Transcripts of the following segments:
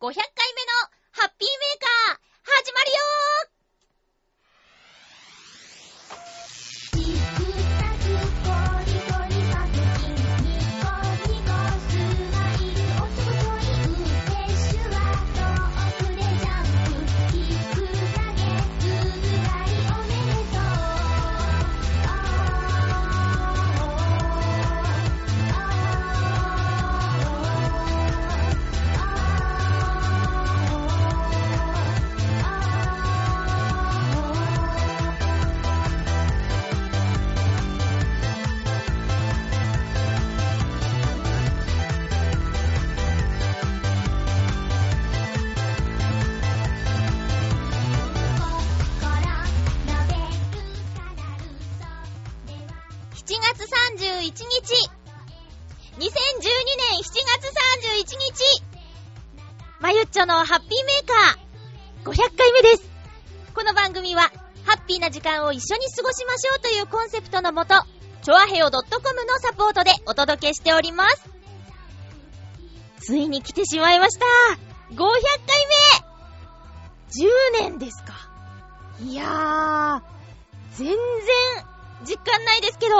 500回目のハッピーメーカー一緒に過ごしましょうというコンセプトのもと、チョアヘオ .com のサポートでお届けしております。ついに来てしまいました500回目 !10 年ですか。いやー、全然実感ないですけど、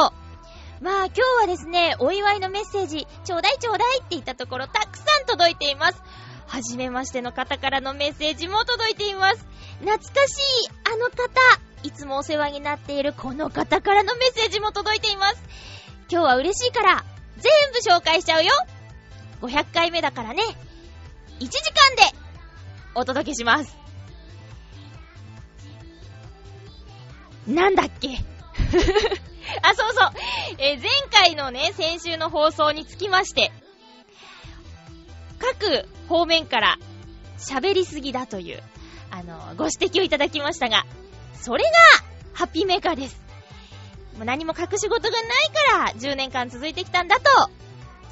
まあ今日はですね、お祝いのメッセージ、ちょうだいちょうだいって言ったところたくさん届いています。はじめましての方からのメッセージも届いています。懐かしいあの方、いつもお世話になっているこの方からのメッセージも届いています。今日は嬉しいから、全部紹介しちゃうよ !500 回目だからね、1時間でお届けします。なんだっけ？あ、そうそう。えー、前回のね、先週の放送につきまして、各方面から喋りすぎだという、あの、ご指摘をいただきましたが、それが、ハッピーメーカーです。もう何も隠し事がないから、10年間続いてきたんだと、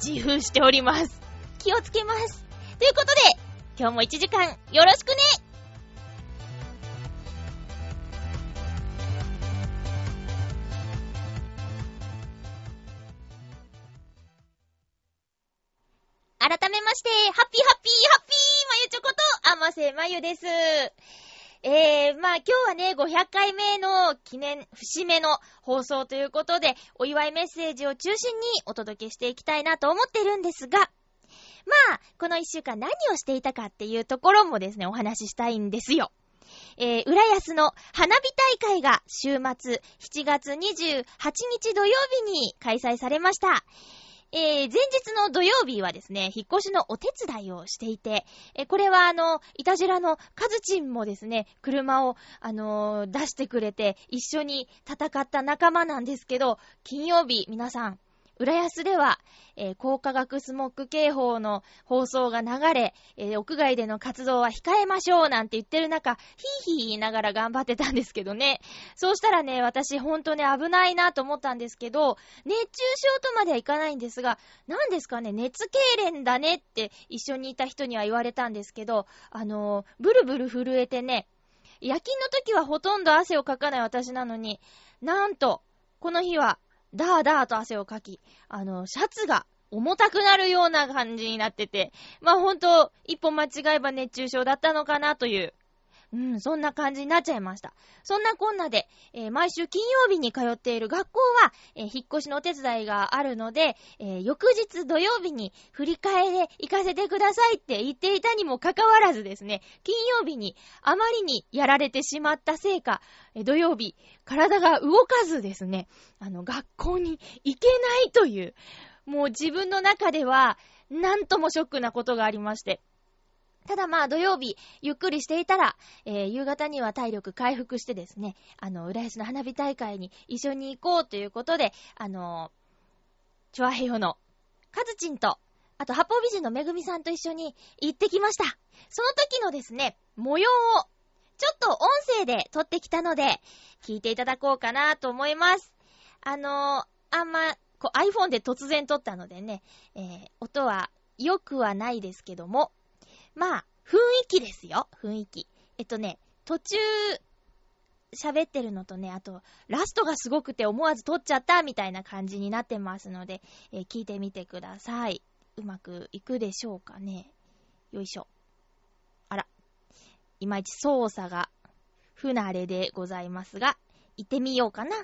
自負しております。気をつけます。ということで、今日も1時間、よろしくねまして、ハッピーハッピーハッピーまゆちょこと、あませまゆです。えー、まあ今日はね、500回目の記念、節目の放送ということで、お祝いメッセージを中心にお届けしていきたいなと思ってるんですが、まあ、この一週間何をしていたかっていうところもですね、お話ししたいんですよ。えー、浦安の花火大会が週末7月28日土曜日に開催されました。えー、前日の土曜日はですね、引っ越しのお手伝いをしていて、えー、これはあの、いたじらのカズチンもですね、車を、あのー、出してくれて、一緒に戦った仲間なんですけど、金曜日、皆さん、浦安では、えー、高化学スモッグ警報の放送が流れ、えー、屋外での活動は控えましょうなんて言ってる中、ヒーヒー言いながら頑張ってたんですけどね。そうしたらね、私ほんとね、危ないなと思ったんですけど、熱中症とまではいかないんですが、何ですかね、熱痙攣だねって一緒にいた人には言われたんですけど、あのー、ブルブル震えてね、夜勤の時はほとんど汗をかかない私なのに、なんと、この日はダーダーと汗をかき、あの、シャツが重たくなるような感じになってて、まあ本当、一歩間違えば熱中症だったのかなといううん、そんな感じになっちゃいました。そんなこんなで、えー、毎週金曜日に通っている学校は、えー、引っ越しのお手伝いがあるので、えー、翌日土曜日に振り替えで行かせてくださいって言っていたにもかかわらずですね、金曜日にあまりにやられてしまったせいか、え土曜日、体が動かずですね、あの、学校に行けないという、もう自分の中では、なんともショックなことがありまして、ただまあ土曜日、ゆっくりしていたら、えー、夕方には体力回復してですね、あの、浦安の花火大会に一緒に行こうということで、あのー、チョアヘヨの、カズチンと、あと、八方美人のめぐみさんと一緒に行ってきました。その時のですね、模様を、ちょっと音声で撮ってきたので、聞いていただこうかなと思います。あのー、あんま、こう iPhone で突然撮ったのでね、えー、音は良くはないですけども、まあ、雰囲気ですよ、雰囲気。えっとね、途中、喋ってるのとね、あと、ラストがすごくて思わず撮っちゃったみたいな感じになってますので、えー、聞いてみてください。うまくいくでしょうかね。よいしょ。あらいまいち操作が不慣れでございますが、行ってみようかな。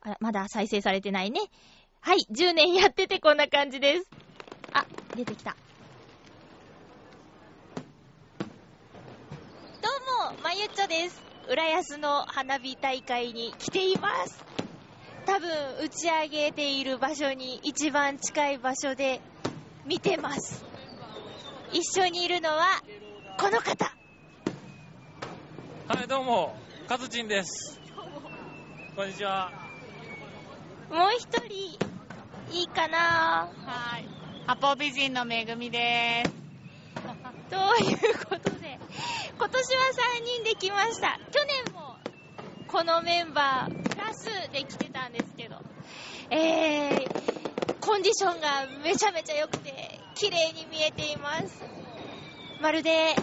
あら、まだ再生されてないね。はい、10年やっててこんな感じです。あ、出てきた。どうも、まゆっちょです。浦安の花火大会に来ています。多分、打ち上げている場所に一番近い場所で見てます。一緒にいるのは、この方。はい、どうも、カズチンです。こんにちは。もう一人、いいかなはい。八方美人のめぐみです。ということで、今年は3人で来ました。去年も、このメンバー、プラスで来てたんですけど、えー、コンディションがめちゃめちゃ良くて、綺麗に見えています。まるで、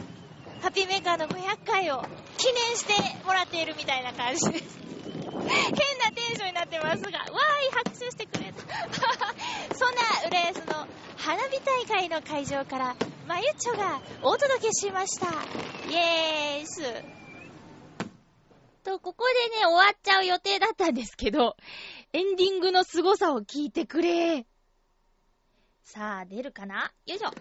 ハッピーメーカーの500回を記念してもらっているみたいな感じです。変なテンションになってますが、わーい、拍手してくれた。そんな浦安の花火大会の会場から、まゆっちょがお届けしました。イエーイス。と、ここでね、終わっちゃう予定だったんですけど、エンディングの凄さを聞いてくれ。さあ、出るかな？よいしょ。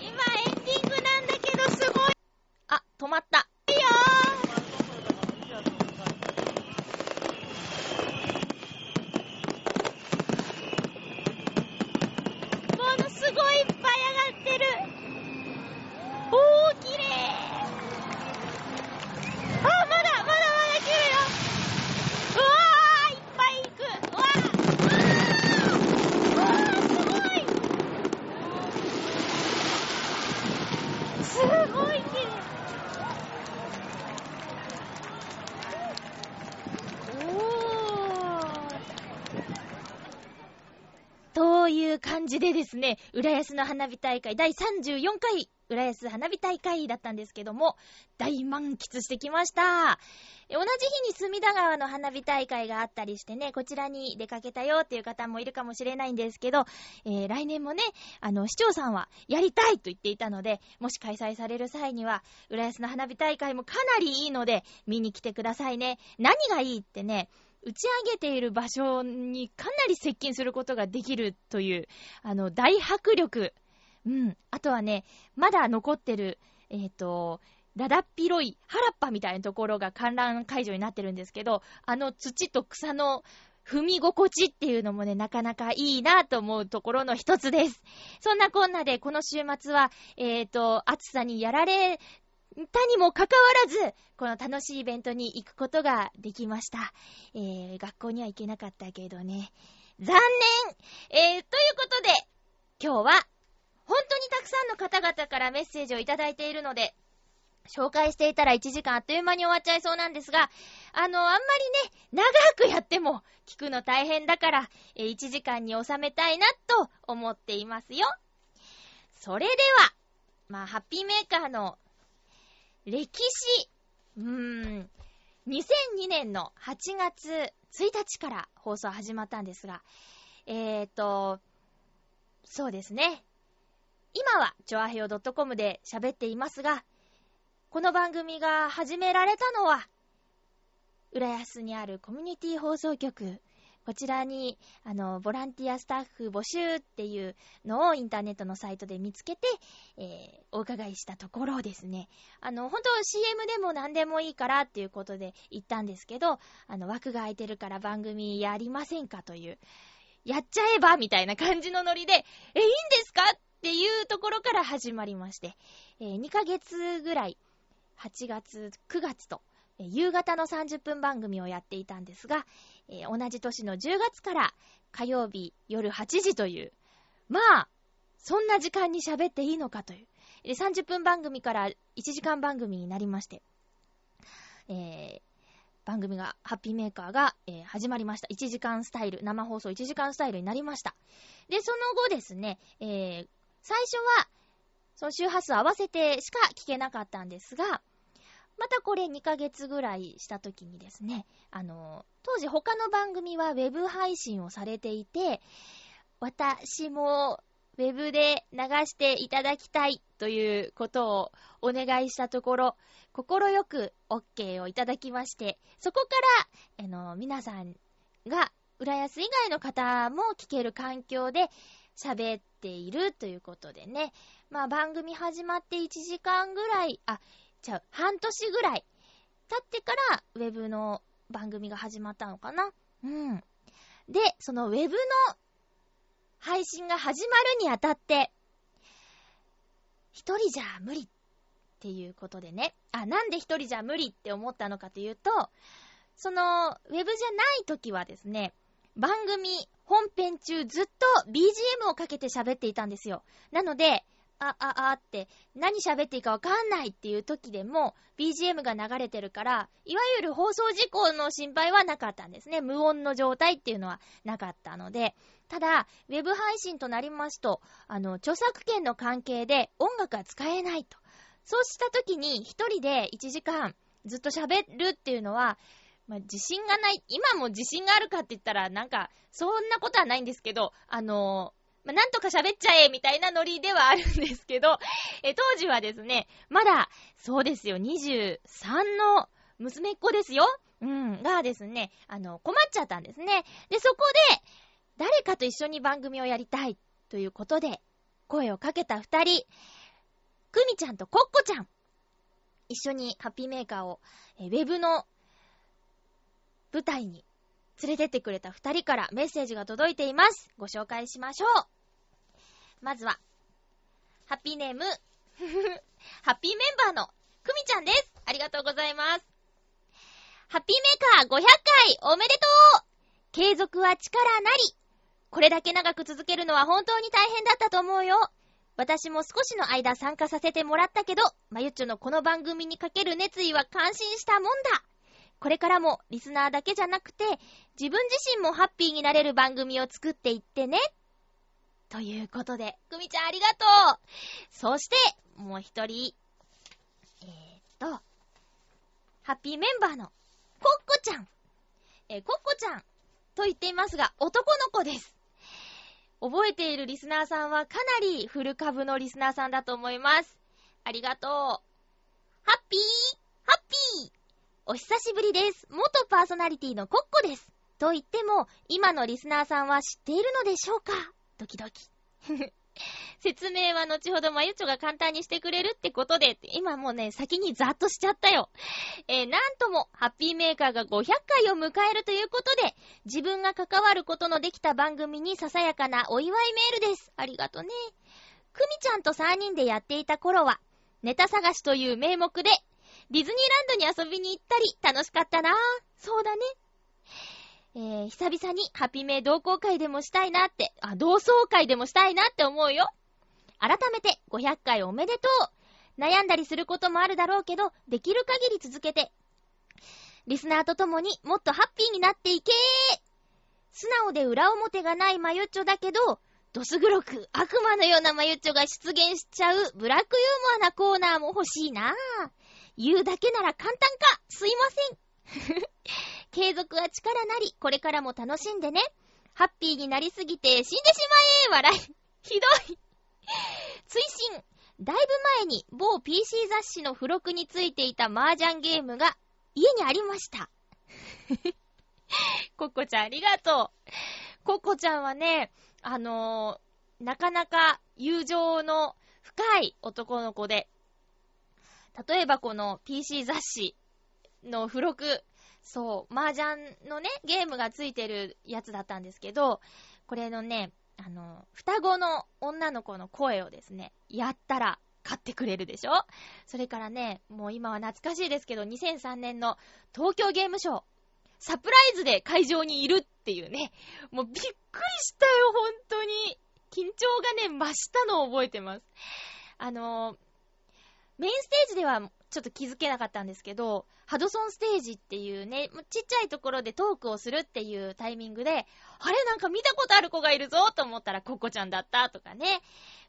今、エンディングなんだけど、すごい。あ、止まった。いいよーものすごいいっぱい上がってる。おー、きれい。という感じですね、浦安の花火大会第34回浦安花火大会だったんですけども、大満喫してきました。同じ日に隅田川の花火大会があったりしてね、こちらに出かけたよっていう方もいるかもしれないんですけど、えー、来年もね、あの、市長さんはやりたいと言っていたので、もし開催される際には、浦安の花火大会もかなりいいので、見に来てくださいね。何がいいってね、打ち上げている場所にかなり接近することができるという、あの、大迫力。うん。あとはね、まだ残ってる、えっ、ー、と、だだっ広い原っぱみたいなところが観覧会場になってるんですけど、あの土と草の踏み心地っていうのもね、なかなかいいなと思うところの一つです。そんなこんなで、この週末は、えっ、ー、と、暑さにやられたにもかかわらず、この楽しいイベントに行くことができました。えー、学校には行けなかったけどね。残念えー、ということで、今日は、本当にたくさんの方々からメッセージをいただいているので、紹介していたら1時間あっという間に終わっちゃいそうなんですが、あの、あんまりね、長くやっても聞くの大変だから、え1時間に収めたいなと思っていますよ。それでは、まあ、ハッピーメーカーの歴史、うーん、2002年の8月1日から放送始まったんですが、えーと、そうですね。今は、チョアヘヨ .com で喋っていますが、この番組が始められたのは、浦安にあるコミュニティ放送局。こちらに、あの、ボランティアスタッフ募集っていうのをインターネットのサイトで見つけて、えー、お伺いしたところですね。あの、本当 CM でも何でもいいからっていうことで言ったんですけど、あの、枠が空いてるから番組やりませんかという、やっちゃえばみたいな感じのノリで、え、いいんですかっていうところから始まりまして、えー、2ヶ月ぐらい、8月、9月と、夕方の30分番組をやっていたんですが、えー、同じ年の10月から火曜日夜8時という、まあ、そんな時間に喋っていいのかという。で、30分番組から1時間番組になりまして、えー、番組が、ハッピーメーカーが、えー、始まりました。1時間スタイル、生放送1時間スタイルになりました。で、その後ですね、えー、最初は、その周波数合わせてしか聞けなかったんですが、またこれ2ヶ月ぐらいした時にですね、あの、当時他の番組はウェブ配信をされていて、私もウェブで流していただきたいということをお願いしたところ、心よく OK をいただきまして、そこから、あの、皆さんが、浦安以外の方も聞ける環境で喋っているということでね。まあ番組始まって1時間ぐらい、あ、じゃあ半年ぐらい経ってからウェブの番組が始まったのかなうん。で、そのウェブの配信が始まるにあたって、一人じゃ無理っていうことでね。あ、なんで一人じゃ無理って思ったのかというと、その、ウェブじゃない時はですね、番組本編中ずっと BGM をかけて喋っていたんですよ。なので、あ、あ、あって、何喋っていいかわかんないっていう時でも、BGM が流れてるから、いわゆる放送事故の心配はなかったんですね。無音の状態っていうのはなかったので。ただ、ウェブ配信となりますと、あの、著作権の関係で音楽は使えないと。そうした時に、一人で1時間ずっと喋るっていうのは、まあ、自信がない、今も自信があるかって言ったら、なんか、そんなことはないんですけど、あのまあ、なんとか喋っちゃえみたいなノリではあるんですけど、え、当時はですね、まだ、そうですよ、23の娘っ子ですよ。うん、がですね、あの、困っちゃったんですね。で、そこで、誰かと一緒に番組をやりたいということで、声をかけた二人、くみちゃんとコッコちゃん、一緒にハッピーメーカーを、えウェブの舞台に連れてってくれた二人からメッセージが届いています。ご紹介しましょう。まずは、ハッピーネーム、ハッピーメンバーのくみちゃんです。ありがとうございます。ハッピーメーカー500回おめでとう継続は力なり。これだけ長く続けるのは本当に大変だったと思うよ。私も少しの間参加させてもらったけど、まゆっちょのこの番組にかける熱意は感心したもんだ。これからもリスナーだけじゃなくて、自分自身もハッピーになれる番組を作っていってね。ということで、くみちゃんありがとうそして、もう一人、えー、っと、ハッピーメンバーの、コッコちゃん。えー、コッコちゃんと言っていますが、男の子です。覚えているリスナーさんはかなりフル株のリスナーさんだと思います。ありがとう。ハッピーハッピーお久しぶりです。元パーソナリティのコッコです。と言っても、今のリスナーさんは知っているのでしょうか？ドキドキ。説明は後ほどまゆちょが簡単にしてくれるってことで、今もうね、先にざっとしちゃったよ。えー、なんとも、ハッピーメーカーが500回を迎えるということで、自分が関わることのできた番組にささやかなお祝いメールです。ありがとね。くみちゃんと3人でやっていた頃は、ネタ探しという名目で、ディズニーランドに遊びに行ったり、楽しかったなぁ。そうだね。えー、久々にハピメ同好会でもしたいなって、あ、同窓会でもしたいなって思うよ。改めて500回おめでとう。悩んだりすることもあるだろうけど、できる限り続けて。リスナーと共にもっとハッピーになっていけー素直で裏表がないマユッチョだけど、ドス黒く悪魔のようなマユッチョが出現しちゃうブラックユーモアなコーナーも欲しいなぁ。言うだけなら簡単か？すいません継続は力なり、これからも楽しんでね。ハッピーになりすぎて死んでしまえ笑い。ひどい。追伸。だいぶ前に某 PC 雑誌の付録についていた麻雀ゲームが家にありました。コッコちゃんありがとう。コッコちゃんはね、あのー、なかなか友情の深い男の子で、例えばこの PC 雑誌の付録、そう、麻雀のね、ゲームがついてるやつだったんですけど、これのね、あの、双子の女の子の声をですね、やったら買ってくれるでしょ？それからね、もう今は懐かしいですけど、2003年の東京ゲームショー、サプライズで会場にいるっていうね、もうびっくりしたよ、本当に。緊張がね、増したのを覚えてます。あの、メインステージではちょっと気づけなかったんですけど、ハドソンステージっていうね、ちっちゃいところでトークをするっていうタイミングで、あれなんか見たことある子がいるぞと思ったらココちゃんだったとかね。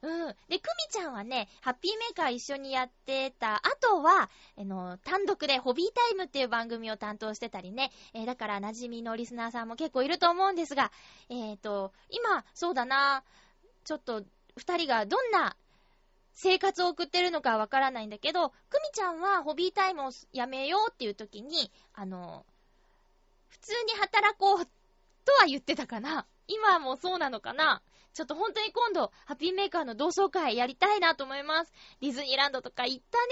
うん。で、クミちゃんはね、ハッピーメーカー一緒にやってた後は、あの、単独でホビータイムっていう番組を担当してたりね。えー、だから馴染みのリスナーさんも結構いると思うんですが、えっ、ー、と、今、そうだな、ちょっと、二人がどんな生活を送ってるのかわからないんだけど、クミちゃんはホビータイムをやめようっていう時に、あの、普通に働こうとは言ってたかな。今もそうなのかなちょっと本当に今度、ハッピーメーカーの同窓会やりたいなと思います。ディズニーランドとか行ったね。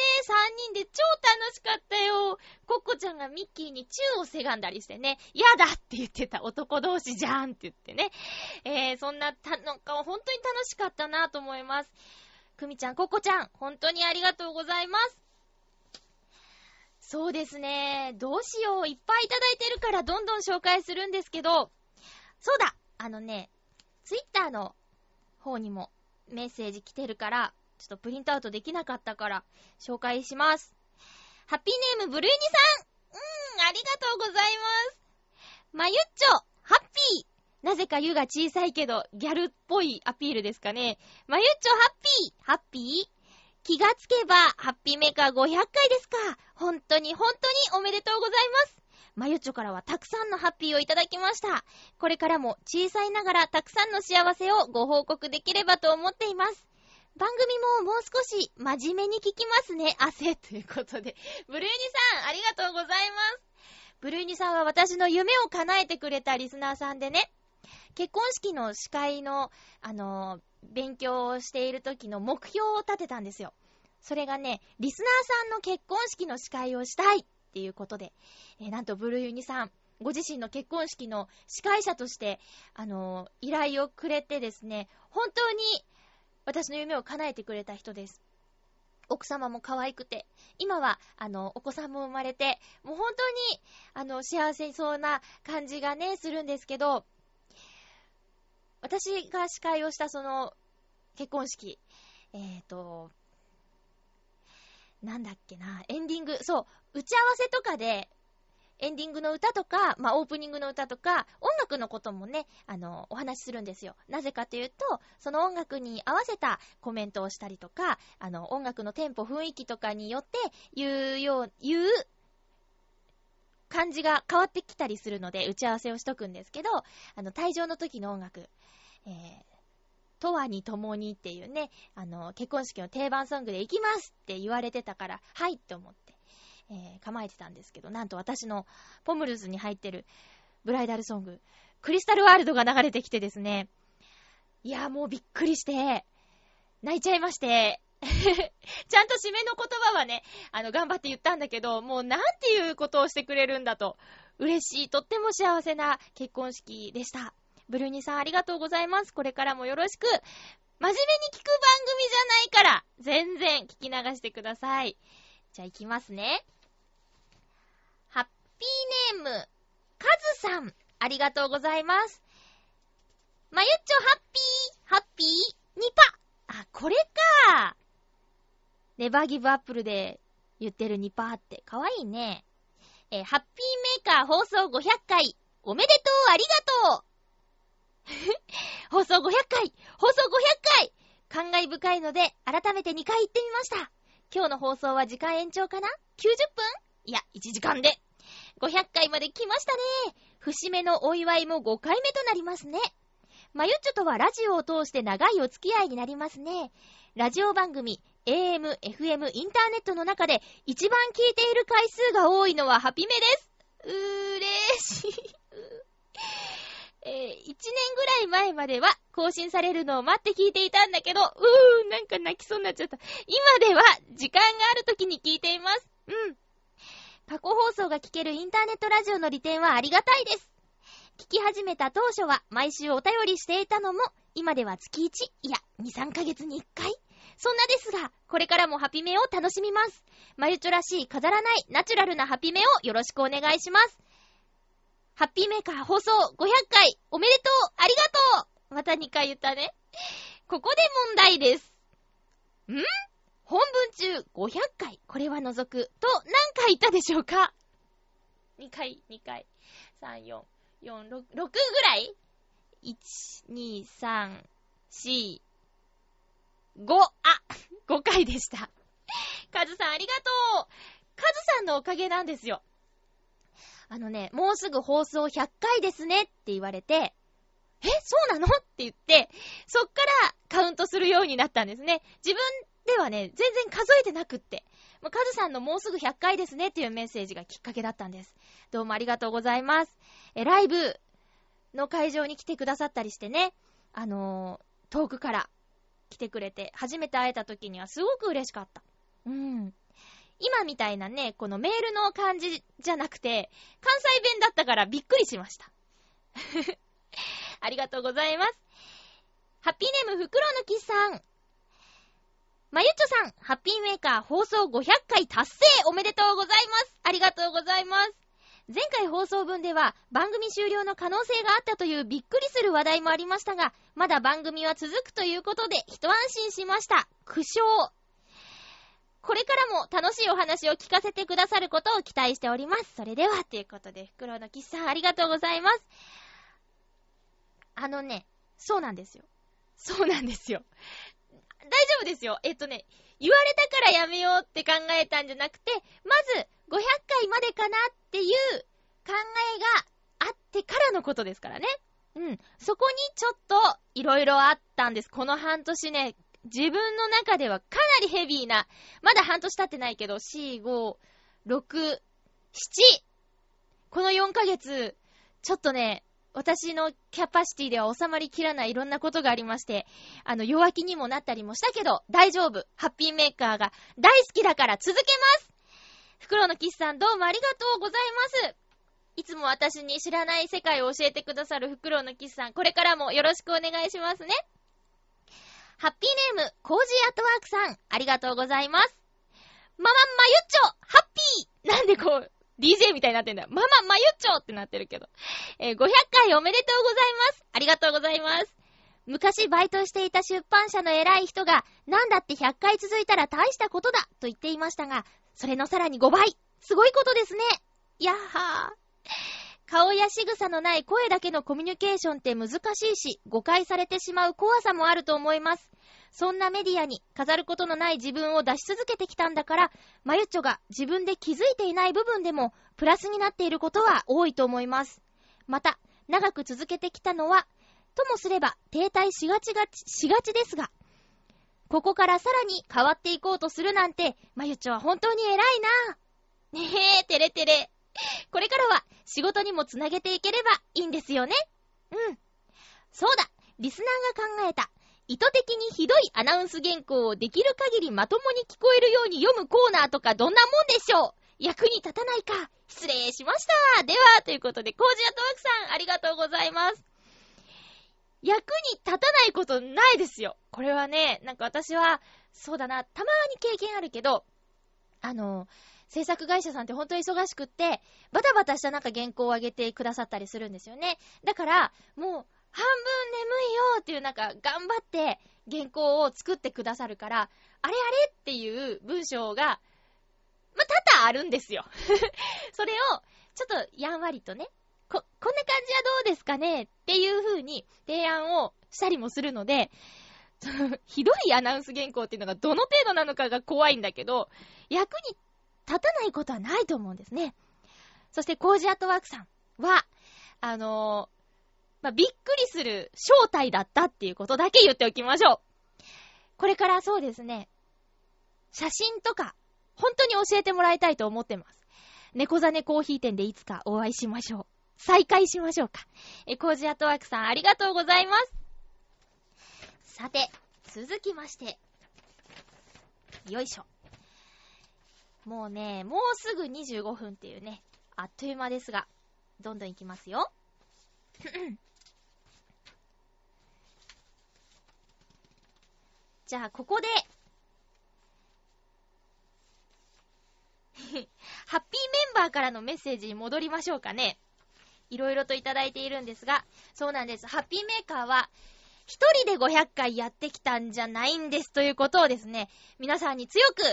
3人で超楽しかったよ。コッコちゃんがミッキーにチューをせがんだりしてね、やだって言ってた男同士じゃんって言ってね。えー、そんな、た、なんか本当に楽しかったなと思います。くみちゃん、ココちゃん、本当にありがとうございます。そうですね。どうしよう。いっぱいいただいてるからどんどん紹介するんですけど、そうだあのね、ツイッターの方にもメッセージ来てるから、ちょっとプリントアウトできなかったから、紹介します。ハッピーネームブルーニさんうーん、ありがとうございます。まゆっちょ、ハッピーなぜか湯が小さいけど、ギャルっぽいアピールですかね。まゆっちょハッピーハッピー？気がつけば、ハッピーメーカー500回ですか。本当に本当におめでとうございます。まゆっちょからはたくさんのハッピーをいただきました。これからも小さいながらたくさんの幸せをご報告できればと思っています。番組ももう少し真面目に聞きますね、汗ということで。ブルーニさん、ありがとうございます。ブルーニさんは私の夢を叶えてくれたリスナーさんでね、結婚式の司会の、あの、勉強をしている時の目標を立てたんですよ。それがね、リスナーさんの結婚式の司会をしたいっていうことで、えー、なんとブルーユニさん、ご自身の結婚式の司会者として、あの依頼をくれてですね、本当に私の夢を叶えてくれた人です。奥様も可愛くて、今は、あの、お子さんも生まれて、もう本当に、あの、幸せそうな感じがね、するんですけど、私が司会をしたその結婚式、えっ、ー、と、なんだっけな、エンディング、そう、打ち合わせとかで、エンディングの歌とか、まあ、オープニングの歌とか、音楽のこともね、あの、お話しするんですよ。なぜかというと、その音楽に合わせたコメントをしたりとか、あの、音楽のテンポ、雰囲気とかによって、言うよう、言う感じが変わってきたりするので、打ち合わせをしとくんですけど、あの、退場の時の音楽、えー、とわに共にっていうね、あの、結婚式の定番ソングで行きますって言われてたから、はいって思って、えー、構えてたんですけど、なんと私のポムルズに入ってるブライダルソング、クリスタルワールドが流れてきてですね、いや、もうびっくりして、泣いちゃいまして、ちゃんと締めの言葉はね、あの、頑張って言ったんだけど、もうなんていうことをしてくれるんだと、嬉しい、とっても幸せな結婚式でした。ブルーニさんありがとうございます。これからもよろしく。真面目に聞く番組じゃないから、全然聞き流してください。じゃあ行きますね。ハッピーネーム、カズさん、ありがとうございます。まゆっちょハッピー、ハッピー、ニパ。あ、これか。ネバーギブアップルで言ってるニパーってかわいいね。えー、ハッピーメーカー放送500回、おめでとう、ありがとう。放送500回放送500回感慨深いので、改めて2回言ってみました。今日の放送は時間延長かな ?90 分？いや、1時間で。500回まで来ましたね。節目のお祝いも5回目となりますね。まゆっちょとはラジオを通して長いお付き合いになりますね。ラジオ番組、AM、FM、インターネットの中で一番聞いている回数が多いのはハピメです。うーれしい。えー、1年ぐらい前までは更新されるのを待って聞いていたんだけど、うー、なんか泣きそうになっちゃった。今では時間がある時に聞いています。うん。過去放送が聞けるインターネットラジオの利点はありがたいです。聞き始めた当初は毎週お便りしていたのも、今では月1、いや、2、3ヶ月に1回。そんなですが、これからもハピメを楽しみます。まゆちょらしい飾らないナチュラルなハピメをよろしくお願いします。ハッピーメーカー放送500回おめでとうありがとうまた2回言ったね。ここで問題です。ん？本文中500回これは除くと何回言ったでしょうか？2回、2回。3、4、4、6、6ぐらい ?1、2、3、4、5、あ !5 回でした。カズさんありがとうカズさんのおかげなんですよ。あのね、もうすぐ放送100回ですねって言われて、え、そうなの？って言って、そっからカウントするようになったんですね。自分ではね、全然数えてなくって。もうカズさんのもうすぐ100回ですねっていうメッセージがきっかけだったんです。どうもありがとうございます。え、ライブの会場に来てくださったりしてね、あのー、遠くから来てくれて、初めて会えた時にはすごく嬉しかった。うん。今みたいなね、このメールの感じじゃなくて、関西弁だったからびっくりしました。ありがとうございます。ハッピーネーム、フクロウのキスさん。まゆっちょさん、ハッピーメーカー放送500回達成おめでとうございます。ありがとうございます。前回放送分では番組終了の可能性があったというびっくりする話題もありましたが、まだ番組は続くということで一安心しました。苦笑。これからも楽しいお話を聞かせてくださることを期待しております。それでは、ということで、袋のキスさんありがとうございます。あのね、そうなんですよ。そうなんですよ。大丈夫ですよ。えっとね、言われたからやめようって考えたんじゃなくて、まず、500回までかなっていう考えがあってからのことですからね。うん。そこにちょっと、いろいろあったんです。この半年ね、自分の中ではかなりヘビーな、まだ半年経ってないけど、4、5、6、7、この4ヶ月、ちょっとね、私のキャパシティでは収まりきらないいろんなことがありまして、あの、弱気にもなったりもしたけど、大丈夫。ハッピーメーカーが大好きだから続けます袋のキスさんどうもありがとうございます。いつも私に知らない世界を教えてくださる袋のキスさん、これからもよろしくお願いしますね。ハッピーネーム、コージーアットワークさん、ありがとうございます。マママユッチョ、ハッピーなんでこう、DJ みたいになってんだよ。ママ、まゆっちょってなってるけど。えー、500回おめでとうございます。ありがとうございます。昔バイトしていた出版社の偉い人が、なんだって100回続いたら大したことだと言っていましたが、それのさらに5倍。すごいことですね。やっはー。顔や仕草のない声だけのコミュニケーションって難しいし、誤解されてしまう怖さもあると思います。そんなメディアに飾ることのない自分を出し続けてきたんだから、マユッチョが自分で気づいていない部分でもプラスになっていることは多いと思います。また、長く続けてきたのは、ともすれば停滞しがちがち、しがちですが、ここからさらに変わっていこうとするなんて、まゆちょは本当に偉いな。ねえ、てれてれ。これからは仕事にもつなげていければいいんですよね。うん。そうだ、リスナーが考えた意図的にひどいアナウンス原稿をできる限りまともに聞こえるように読むコーナーとかどんなもんでしょう役に立たないか失礼しましたでは、ということで、コージアトワークさん、ありがとうございます。役に立たないことないですよ。これはね、なんか私は、そうだな、たまーに経験あるけど、あの、制作会社さんって本当に忙しくって、バタバタしたなんか原稿を上げてくださったりするんですよね。だから、もう、半分眠いよっていうなんか頑張って原稿を作ってくださるから、あれあれっていう文章が、ま、多々あるんですよ。それを、ちょっとやんわりとね、こ、こんな感じはどうですかねっていう風に提案をしたりもするので、ひどいアナウンス原稿っていうのがどの程度なのかが怖いんだけど、役に立たないことはないと思うんですね。そして、コージアットワークさんは、あのまあ、びっくりする正体だったっていうことだけ言っておきましょう。これからそうですね、写真とか、本当に教えてもらいたいと思ってます。猫ザネコーヒー店でいつかお会いしましょう。再会しましょうか。え、コージアットワークさんありがとうございます。さて、続きまして。よいしょ。もうね、もうすぐ25分っていうね、あっという間ですが、どんどんいきますよ。じゃあ、ここで、ハッピーメンバーからのメッセージに戻りましょうかね。いろいろといただいているんですが、そうなんです。ハッピーメーカーは、一人で500回やってきたんじゃないんですということをですね、皆さんに強く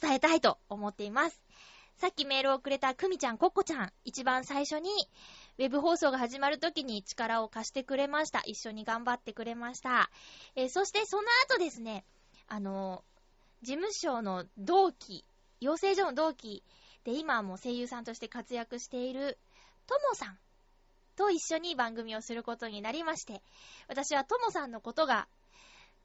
伝えたいと思っています。さっきメールをくれたくみちゃん、こっこちゃん、一番最初に、ウェブ放送が始まる時に力を貸してくれました。一緒に頑張ってくれました。えーそしてその後ですね、あのー事務所の同期、養成所の同期で今はもう声優さんとして活躍しているともさんと一緒に番組をすることになりまして、私はともさんのことが、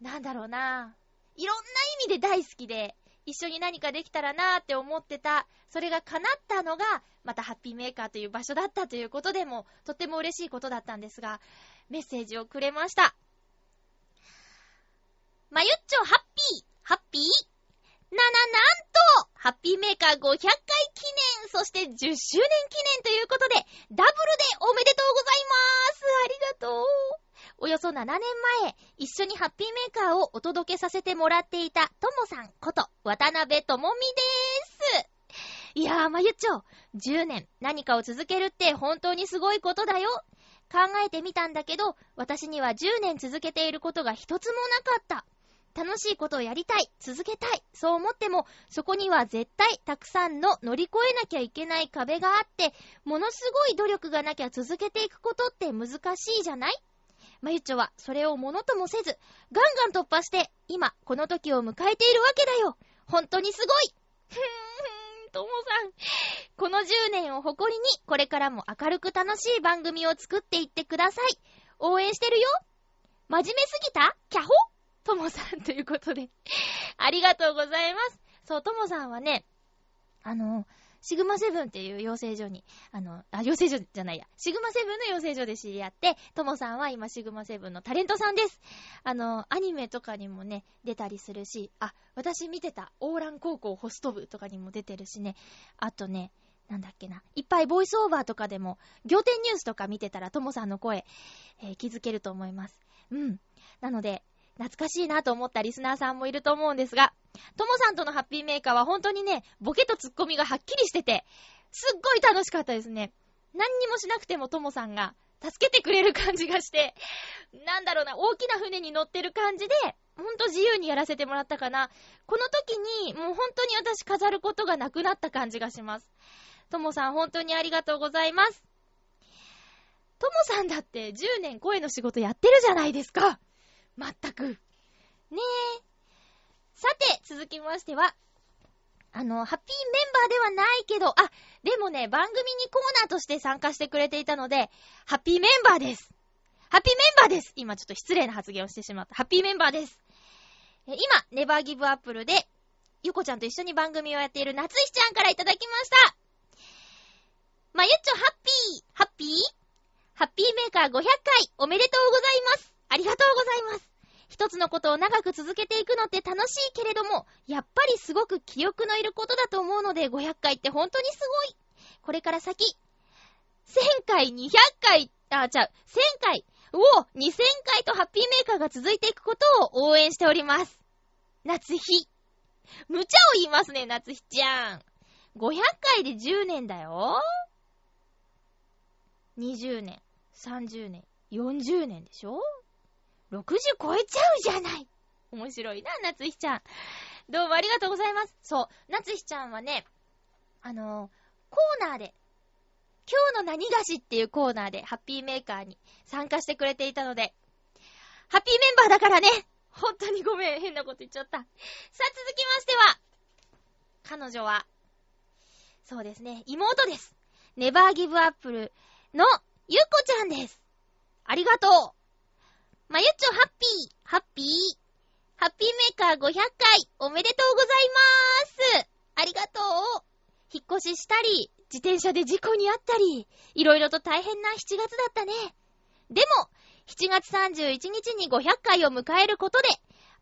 なんだろうな、いろんな意味で大好きで、一緒に何かできたらなーって思ってた、それが叶ったのが、またハッピーメーカーという場所だったということでも、とっても嬉しいことだったんですが、メッセージをくれました。まゆっちょハッピー、ハッピー？な、んと、ハッピーメーカー500回記念、そして10周年記念ということで、ダブルでおめでとうございますありがとうおよそ7年前、一緒にハッピーメーカーをお届けさせてもらっていたともさんこと、渡辺智美でーす。いやー、まゆっちょ、10年何かを続けるって本当にすごいことだよ。考えてみたんだけど、私には10年続けていることが一つもなかった。楽しいことをやりたい、続けたい、そう思っても、そこには絶対たくさんの乗り越えなきゃいけない壁があって、ものすごい努力がなきゃ続けていくことって難しいじゃない？まゆっちょはそれをものともせず、ガンガン突破して、今、この時を迎えているわけだよ。本当にすごいふーん、ともさん。この10年を誇りに、これからも明るく楽しい番組を作っていってください。応援してるよ真面目すぎた？キャホ？ともさんということで。ありがとうございます。そう、ともさんはね、あの、シグマセブンっていう養成所に、あの、あ、養成所じゃないや、シグマセブンの養成所で知り合って、ともさんは今シグマセブンのタレントさんです。あの、アニメとかにもね、出たりするし、あ、私見てた、オーラン高校ホスト部とかにも出てるしね、あとね、なんだっけな、いっぱいボイスオーバーとかでも、仰天ニュースとか見てたら、ともさんの声、えー気づけると思います。うん。なので、懐かしいなと思ったリスナーさんもいると思うんですが、ともさんとのハッピーメーカーは本当にね、ボケとツッコミがはっきりしてて、すっごい楽しかったですね。何にもしなくてもともさんが助けてくれる感じがして、なんだろうな、大きな船に乗ってる感じで、ほんと自由にやらせてもらったかな。この時に、もう本当に私飾ることがなくなった感じがします。ともさん本当にありがとうございます。ともさんだって10年声の仕事やってるじゃないですか。まったく。ねえ。さて、続きましては、あの、ハッピーメンバーではないけど、あ、でもね、番組にコーナーとして参加してくれていたので、ハッピーメンバーです。ハッピーメンバーです今ちょっと失礼な発言をしてしまった。ハッピーメンバーです。今、ネバーギブアップルで、ゆこちゃんと一緒に番組をやっている夏日ちゃんからいただきました。まゆっちょハッピーハッピー？ハッピーメーカー500回おめでとうございますありがとうございます一つのことを長く続けていくのって楽しいけれども、やっぱりすごく記憶のいることだと思うので、500回って本当にすごい。これから先、1000回、200回、あ、ちゃう、1000回、お !2000 回とハッピーメーカーが続いていくことを応援しております。夏日。無茶を言いますね、夏日ちゃん。500回で10年だよ。20年、30年、40年でしょ60超えちゃうじゃない面白いな、夏日ちゃん。どうもありがとうございます。そう、夏日ちゃんはね、あのーコーナーで、今日の何菓子っていうコーナーでハッピーメーカーに参加してくれていたので、ハッピーメンバーだからね本当にごめん、変なこと言っちゃった。さあ、続きましては、彼女は、そうですね、妹です。ネバーギブアップルのゆっこちゃんです。ありがとう。まゆっちょハッピー、ハッピー。ハッピーメーカー500回おめでとうございまーす。ありがとう。引っ越ししたり、自転車で事故にあったり、いろいろと大変な7月だったね。でも、7月31日に500回を迎えることで、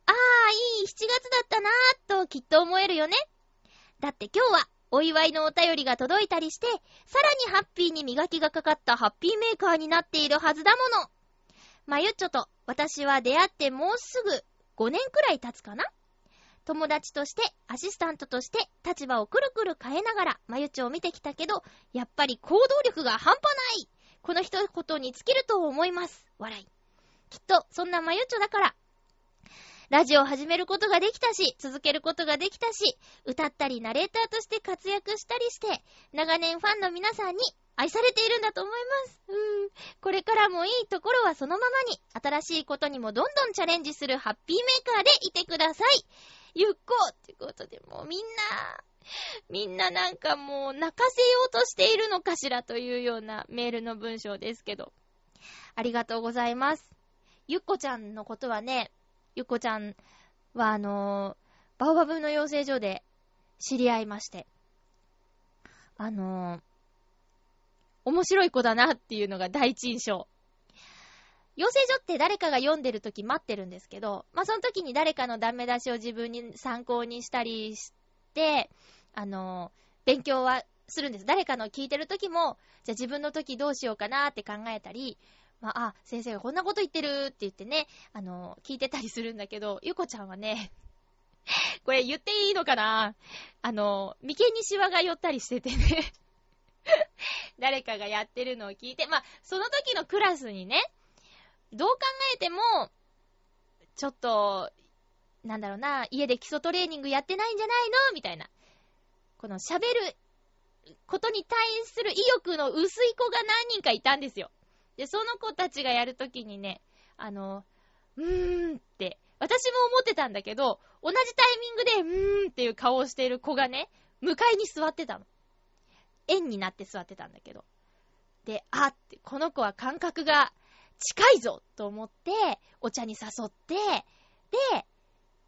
ああ、いい7月だったなーときっと思えるよね。だって今日は、お祝いのお便りが届いたりして、さらにハッピーに磨きがかかったハッピーメーカーになっているはずだもの。まゆっちょと私は出会ってもうすぐ5年くらい経つかな友達として、アシスタントとして、立場をくるくる変えながら、まゆっちょを見てきたけど、やっぱり行動力が半端ないこの一言に尽きると思います。笑い。きっと、そんなまゆっちょだから、ラジオを始めることができたし、続けることができたし、歌ったりナレーターとして活躍したりして、長年ファンの皆さんに愛されているんだと思います。うーん。これからもいいところはそのままに、新しいことにもどんどんチャレンジするハッピーメーカーでいてください。ゆっこってことで、もうみんな、みんななんかもう泣かせようとしているのかしらというようなメールの文章ですけど。ありがとうございます。ゆっこちゃんのことはね、ゆっこちゃんはあのー、バオバブの養成所で知り合いまして。あのー、面白い子だなっていうのが第一印象。養成所って誰かが読んでる時待ってるんですけど、まあ、その時に誰かのダメ出しを自分に参考にしたりして、あの、勉強はするんです。誰かの聞いてる時も、じゃあ自分の時どうしようかなって考えたり、まあ、あ、先生がこんなこと言ってるって言ってね、あの、聞いてたりするんだけど、ゆこちゃんはね、これ言っていいのかな？あの、眉間にシワが寄ったりしててね 誰かがやってるのを聞いて、まあ、その時のクラスにね、どう考えても、ちょっと、なんだろうな、家で基礎トレーニングやってないんじゃないの？みたいな。この喋ることに対する意欲の薄い子が何人かいたんですよ。で、その子たちがやるときにね、あの、うーんって、私も思ってたんだけど、同じタイミングで、うーんっていう顔をしている子がね、向かいに座ってたの。円になって座ってたんだけど。で、あって、この子は感覚が近いぞと思って、お茶に誘って、で、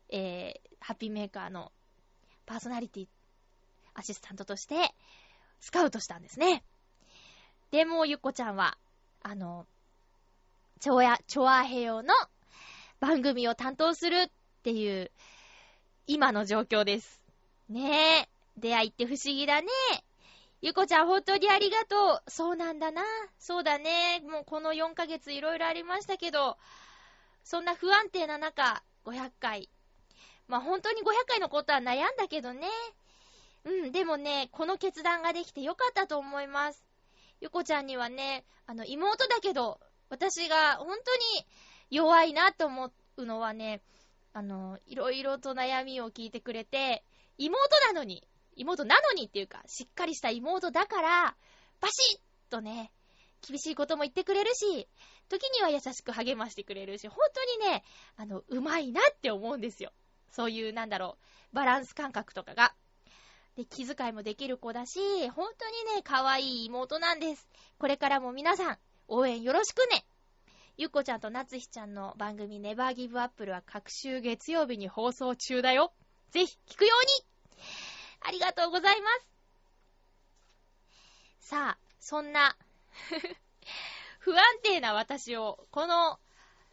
えー、ハッピーメーカーのパーソナリティ、アシスタントとして、スカウトしたんですね。でも、ゆっこちゃんは、あの、チョア、チョアヘヨの番組を担当するっていう、今の状況です。ねえ。出会いって不思議だね。ゆこちゃん本当にありがとう。そうなんだな。そうだね。もうこの4ヶ月いろいろありましたけど、そんな不安定な中、500回。まあ本当に500回のことは悩んだけどね。うん、でもね、この決断ができてよかったと思います。ゆこちゃんにはね、あの、妹だけど、私が本当に弱いなと思うのはね、あの、いろいろと悩みを聞いてくれて、妹なのに、妹なのにっていうか、しっかりした妹だから、バシッとね、厳しいことも言ってくれるし、時には優しく励ましてくれるし、本当にね、あの、うまいなって思うんですよ。そういう、なんだろう、バランス感覚とかが。で、気遣いもできる子だし、本当にね、可愛い妹なんです。これからも皆さん、応援よろしくね。ゆっこちゃんとなつひちゃんの番組ネバーギブアップルは各週月曜日に放送中だよ。ぜひ聞くようにありがとうございます。さあ、そんな 不安定な私を、この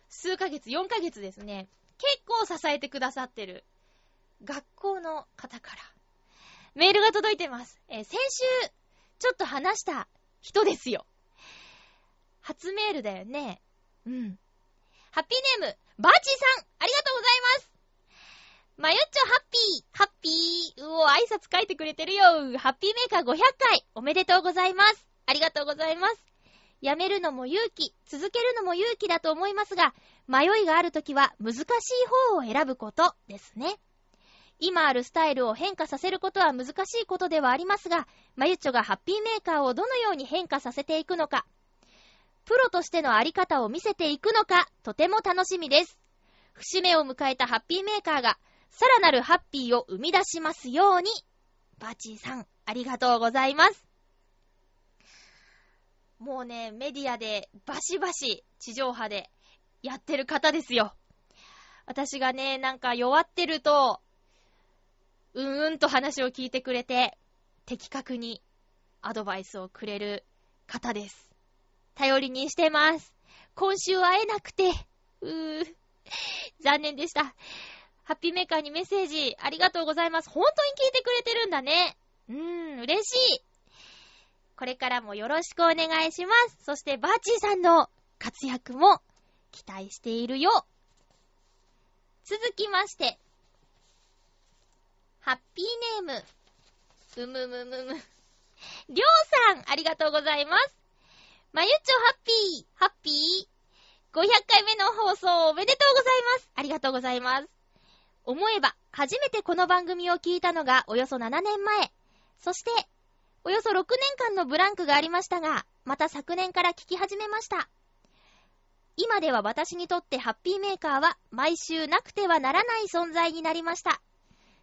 数ヶ月、4ヶ月ですね、結構支えてくださってる学校の方からメールが届いてます。えー、先週、ちょっと話した人ですよ。初メールだよね。うん。ハッピーネーム、バーチーさん、ありがとうございます。まゆっちょハッピー、ハッピー、うお、挨拶書いてくれてるよ。ハッピーメーカー500回、おめでとうございます。ありがとうございます。やめるのも勇気、続けるのも勇気だと思いますが、迷いがあるときは難しい方を選ぶことですね。今あるスタイルを変化させることは難しいことではありますが、まゆっちょがハッピーメーカーをどのように変化させていくのか、プロとしてのあり方を見せていくのか、とても楽しみです。節目を迎えたハッピーメーカーが、さらなるハッピーを生み出しますように。バーチーさん、ありがとうございます。もうね、メディアでバシバシ地上波でやってる方ですよ。私がね、なんか弱ってると、うんうんと話を聞いてくれて、的確にアドバイスをくれる方です。頼りにしてます。今週会えなくて、うー、残念でした。ハッピーメーカーにメッセージありがとうございます。本当に聞いてくれてるんだね。うーん、嬉しい。これからもよろしくお願いします。そしてバーチーさんの活躍も期待しているよ。続きまして、ハッピーネーム。うむむむむ。りょうさん、ありがとうございます。まゆちょハッピー、ハッピー。500回目の放送おめでとうございます。ありがとうございます。思えば、初めてこの番組を聞いたのがおよそ7年前。そして、およそ6年間のブランクがありましたが、また昨年から聞き始めました。今では私にとってハッピーメーカーは毎週なくてはならない存在になりました。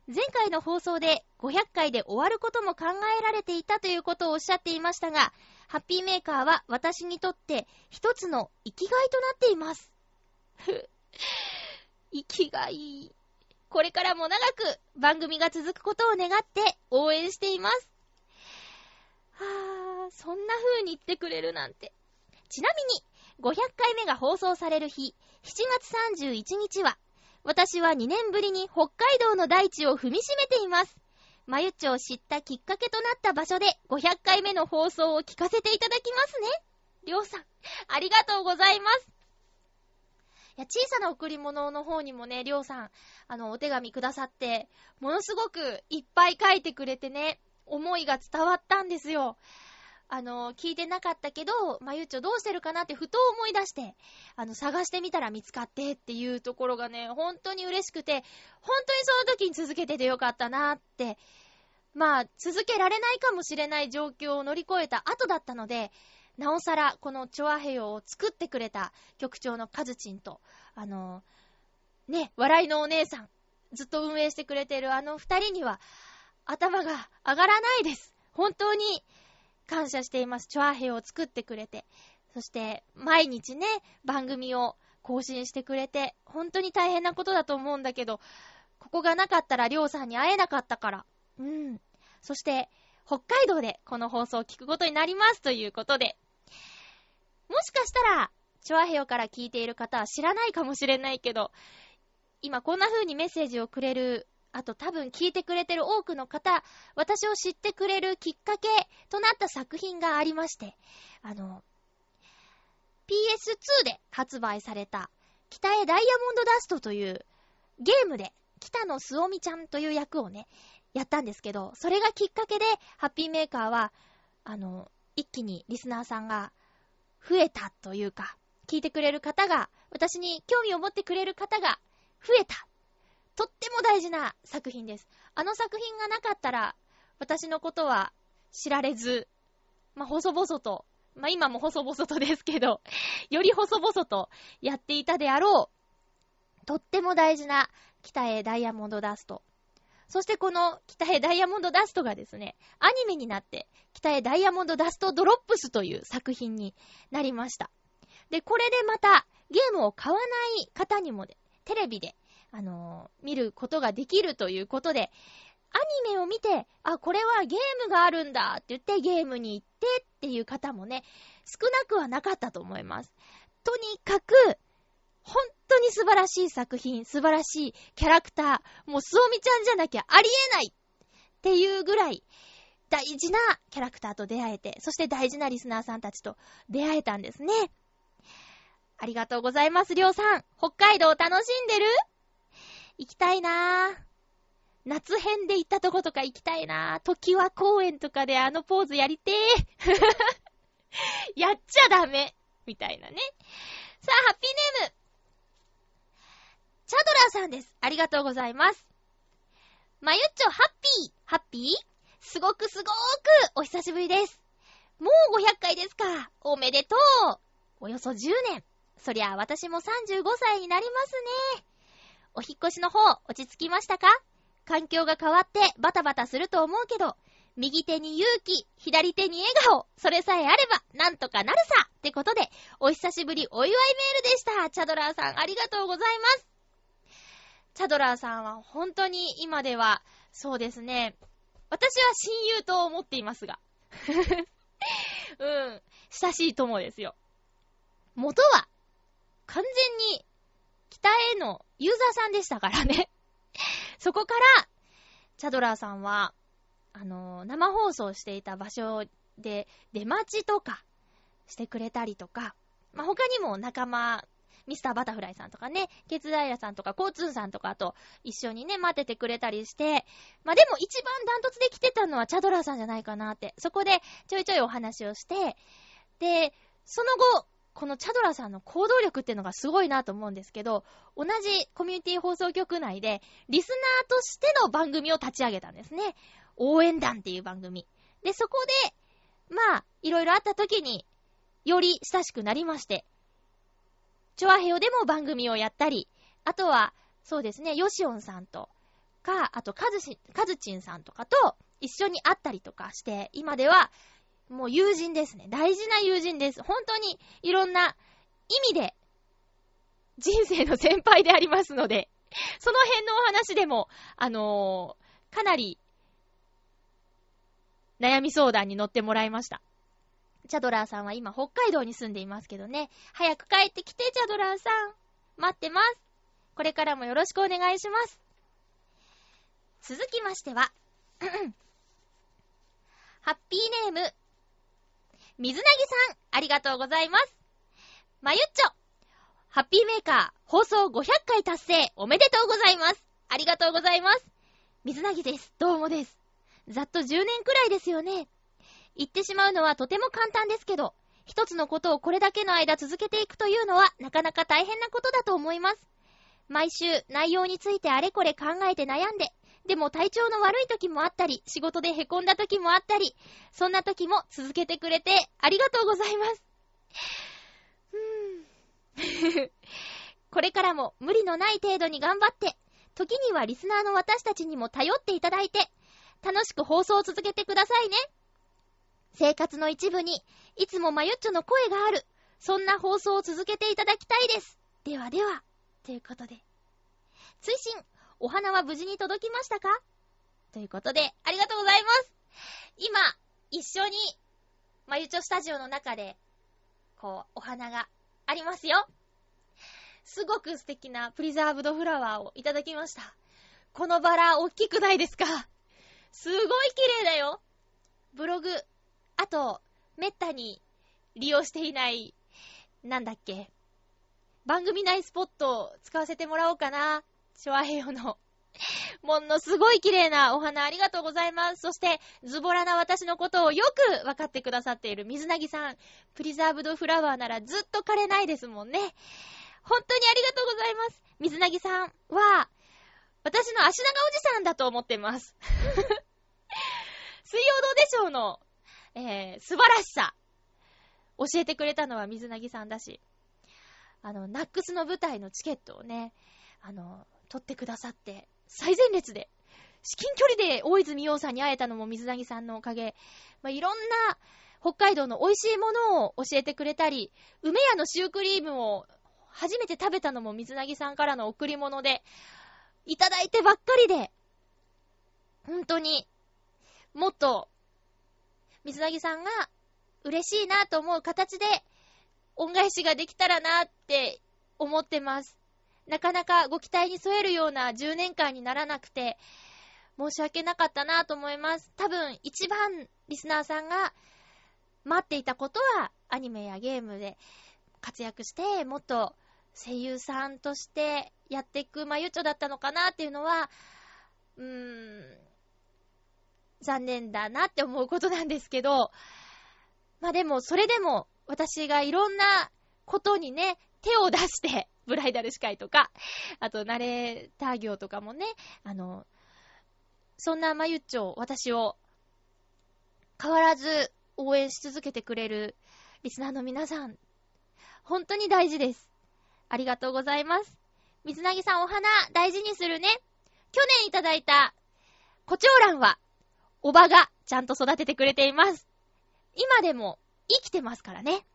前回の放送で500回で終わることも考えられていたということをおっしゃっていましたが、ハッピーメーカーは私にとって一つの生きがいとなっています。ふ生きがい。これからも長く番組が続くことを願って応援しています。はぁ、そんな風に言ってくれるなんて。ちなみに、500回目が放送される日、7月31日は、私は2年ぶりに北海道の大地を踏みしめています。まゆっちを知ったきっかけとなった場所で500回目の放送を聞かせていただきますね。りょうさん、ありがとうございます。や、小さな贈り物の方にもね、りょうさん、あの、お手紙くださって、ものすごくいっぱい書いてくれてね、思いが伝わったんですよ。あの、聞いてなかったけど、まゆっちょどうしてるかなってふと思い出して、あの、探してみたら見つかってっていうところがね、本当に嬉しくて、本当にその時に続けててよかったなって、まあ、続けられないかもしれない状況を乗り越えた後だったので、なおさら、このチョアヘヨを作ってくれた局長のカズチンと、あの、ね、笑いのお姉さん、ずっと運営してくれてるあの二人には、頭が上がらないです。本当に感謝しています。チョアヘヨを作ってくれて。そして、毎日ね、番組を更新してくれて、本当に大変なことだと思うんだけど、ここがなかったらりょうさんに会えなかったから。うん。そして、北海道でこの放送を聞くことになりますということで、もしかしたら、チョアヘヨから聞いている方は知らないかもしれないけど、今こんな風にメッセージをくれる、あと多分聞いてくれてる多くの方、私を知ってくれるきっかけとなった作品がありまして、あの、PS2 で発売された、北へダイヤモンドダストというゲームで、北野すおみちゃんという役をね、やったんですけど、それがきっかけで、ハッピーメーカーは、あの、一気にリスナーさんが増えたというか、聞いてくれる方が、私に興味を持ってくれる方が増えた。とっても大事な作品です。あの作品がなかったら、私のことは知られず、まあ、細々と、まあ、今も細々とですけど、より細々とやっていたであろう、とっても大事な北へダイヤモンドダスト。そしてこの北へダイヤモンドダストがですね、アニメになって、北へダイヤモンドダストドロップスという作品になりました。で、これでまたゲームを買わない方にもで、テレビで、あのー見ることができるということで、アニメを見て、あ、これはゲームがあるんだって言ってゲームに行ってっていう方もね、少なくはなかったと思います。とにかく、本当に素晴らしい作品、素晴らしいキャラクター、もうすおみちゃんじゃなきゃありえないっていうぐらい、大事なキャラクターと出会えて、そして大事なリスナーさんたちと出会えたんですね。ありがとうございます、りょうさん。北海道楽しんでる？行きたいなぁ。夏編で行ったとことか行きたいなぁ。時は公園とかであのポーズやりてー。やっちゃダメ。みたいなね。さあ、ハッピーネーム。チャドラーさんです。ありがとうございます。まゆっちょ、ハッピー。ハッピーすごくすごーくお久しぶりです。もう500回ですか。おめでとう。およそ10年。そりゃ私も35歳になりますね。お引っ越しの方、落ち着きましたか？環境が変わってバタバタすると思うけど、右手に勇気、左手に笑顔、それさえあれば、なんとかなるさってことで、お久しぶりお祝いメールでした。チャドラーさん、ありがとうございます。チャドラーさんは本当に今では、そうですね、私は親友と思っていますが。うん、親しい友ですよ。元は、完全に、北へのユーザーさんでしたからね。そこから、チャドラーさんは、あのー生放送していた場所で出待ちとかしてくれたりとか、まあ、他にも仲間、ミスターバタフライさんとかね、ケツダイラさんとか、コーツンさんとかと一緒にね、待っててくれたりして、まあ、でも一番ダントツで来てたのはチャドラーさんじゃないかなって、そこでちょいちょいお話をして、で、その後、このチャドラさんの行動力っていうのがすごいなと思うんですけど、同じコミュニティ放送局内で、リスナーとしての番組を立ち上げたんですね。応援団っていう番組。で、そこで、まあ、いろいろあった時に、より親しくなりまして、チョアヘヨでも番組をやったり、あとは、そうですね、ヨシオンさんとか、あとカズシ、カズチンさんとかと一緒に会ったりとかして、今では、もう友人ですね。大事な友人です。本当にいろんな意味で、人生の先輩でありますので、その辺のお話でも、あのー、かなり、悩み相談に乗ってもらいました。チャドラーさんは今北海道に住んでいますけどね。早く帰ってきて、チャドラーさん。待ってます。これからもよろしくお願いします。続きましては、ハッピーネーム、水なぎさん、ありがとうございます。まゆっちょ、ハッピーメーカー、放送500回達成、おめでとうございます。ありがとうございます。水なぎです。どうもです。ざっと10年くらいですよね。言ってしまうのはとても簡単ですけど、一つのことをこれだけの間続けていくというのはなかなか大変なことだと思います。毎週内容についてあれこれ考えて悩んで、でも体調の悪い時もあったり、仕事で凹んだ時もあったり、そんな時も続けてくれてありがとうございます。うーん。これからも無理のない程度に頑張って、時にはリスナーの私たちにも頼っていただいて、楽しく放送を続けてくださいね。生活の一部に、いつもまゆっちょの声がある。そんな放送を続けていただきたいです。ではでは、ということで。追伸、お花は無事に届きましたか？ということで、ありがとうございます。今、一緒に、まゆちょスタジオの中で、こう、お花がありますよ。すごく素敵なプリザーブドフラワーをいただきました。このバラ、大きくないですか？すごい綺麗だよ。ブログ、あと、めったに利用していない、なんだっけ。番組内スポットを使わせてもらおうかな。ショアヘヨの。ものすごい綺麗なお花ありがとうございます。そして、ズボラな私のことをよく分かってくださっている水なぎさん。プリザーブドフラワーならずっと枯れないですもんね。本当にありがとうございます。水なぎさんは、私の足長おじさんだと思ってます。水曜どうでしょうの、えー、素晴らしさ。教えてくれたのは水なぎさんだし。あの、ナックスの舞台のチケットをね、あの、取ってくださって、最前列で、至近距離で大泉洋さんに会えたのも水なぎさんのおかげ。まあ、いろんな北海道の美味しいものを教えてくれたり、梅屋のシュークリームを初めて食べたのも水なぎさんからの贈り物で、いただいてばっかりで、本当に、もっと、水なぎさんが嬉しいなと思う形で、恩返しができたらなって思ってます。なかなかご期待に添えるような10年間にならなくて、申し訳なかったなと思います。多分、一番リスナーさんが待っていたことは、アニメやゲームで活躍して、もっと声優さんとしてやっていく、まあ、ゆちょだったのかなっていうのは、うーん、残念だなって思うことなんですけど、まあでも、それでも、私がいろんなことにね、手を出して、ブライダル司会とか、あと、ナレーター業とかもね、あの、そんなまゆっちょ、私を、変わらず応援し続けてくれるリスナーの皆さん、本当に大事です。ありがとうございます。水なぎさんお花大事にするね。去年いただいた、コチョウランは、おばがちゃんと育ててくれています。今でも生きてますからね。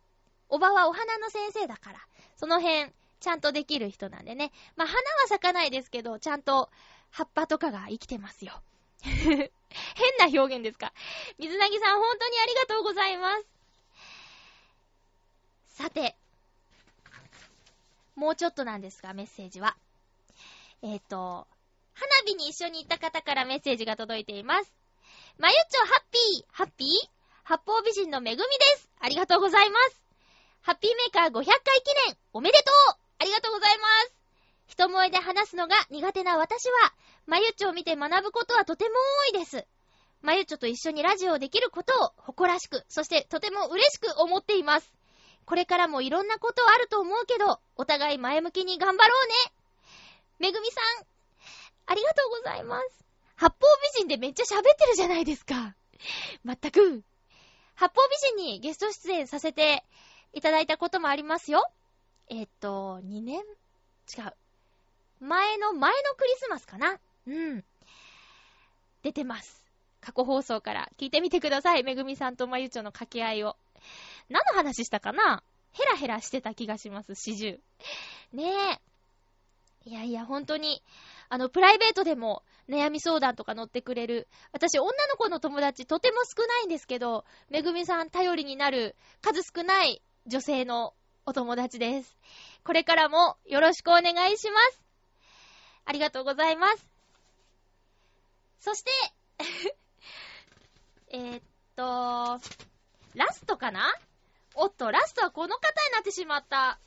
おばはお花の先生だから、その辺、ちゃんとできる人なんでね。まあ、花は咲かないですけど、ちゃんと葉っぱとかが生きてますよ。変な表現ですか。水なぎさん、本当にありがとうございます。さて、もうちょっとなんですが、メッセージは。えっ、ー、と、花火に一緒に行った方からメッセージが届いています。まゆっちょハッピーハッピー？八方美人のめぐみです。ありがとうございます。ハッピーメーカー500回記念おめでとうありがとうございます。人前で話すのが苦手な私は、まゆっちょを見て学ぶことはとても多いです。まゆっちょと一緒にラジオをできることを誇らしく、そしてとても嬉しく思っています。これからもいろんなことあると思うけど、お互い前向きに頑張ろうね。めぐみさん、ありがとうございます。八方美人でめっちゃ喋ってるじゃないですか。まったく。八方美人にゲスト出演させていただいたこともありますよ。えっと、2年？違う。前の前のクリスマスかな？うん。出てます。過去放送から聞いてみてください。めぐみさんとまゆちょの掛け合いを。何の話したかな？ヘラヘラしてた気がします、始終。ねえ。いやいや、ほんとに、あの、プライベートでも悩み相談とか乗ってくれる。私、女の子の友達とても少ないんですけど、めぐみさん頼りになる数少ない女性のお友達です。これからもよろしくお願いします。ありがとうございます。そして、えっと、ラストかな？おっと、ラストはこの方になってしまった。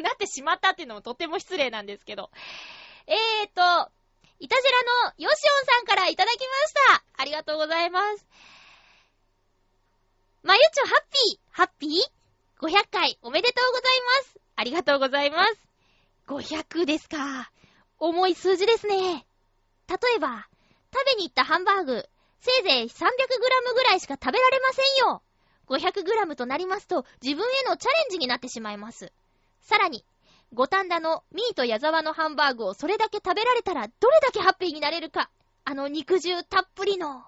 なってしまったっていうのもとても失礼なんですけど。えーと、いたじらのヨシオンさんからいただきました。ありがとうございます。まゆちょハッピー、ハッピー ?500 回おめでとうございます。ありがとうございます。500ですか。重い数字ですね。例えば、食べに行ったハンバーグ、せいぜい 300g ぐらいしか食べられませんよ。500g となりますと、自分へのチャレンジになってしまいます。さらに、五反田のミート矢沢のハンバーグをそれだけ食べられたら、どれだけハッピーになれるか。あの肉汁たっぷりの。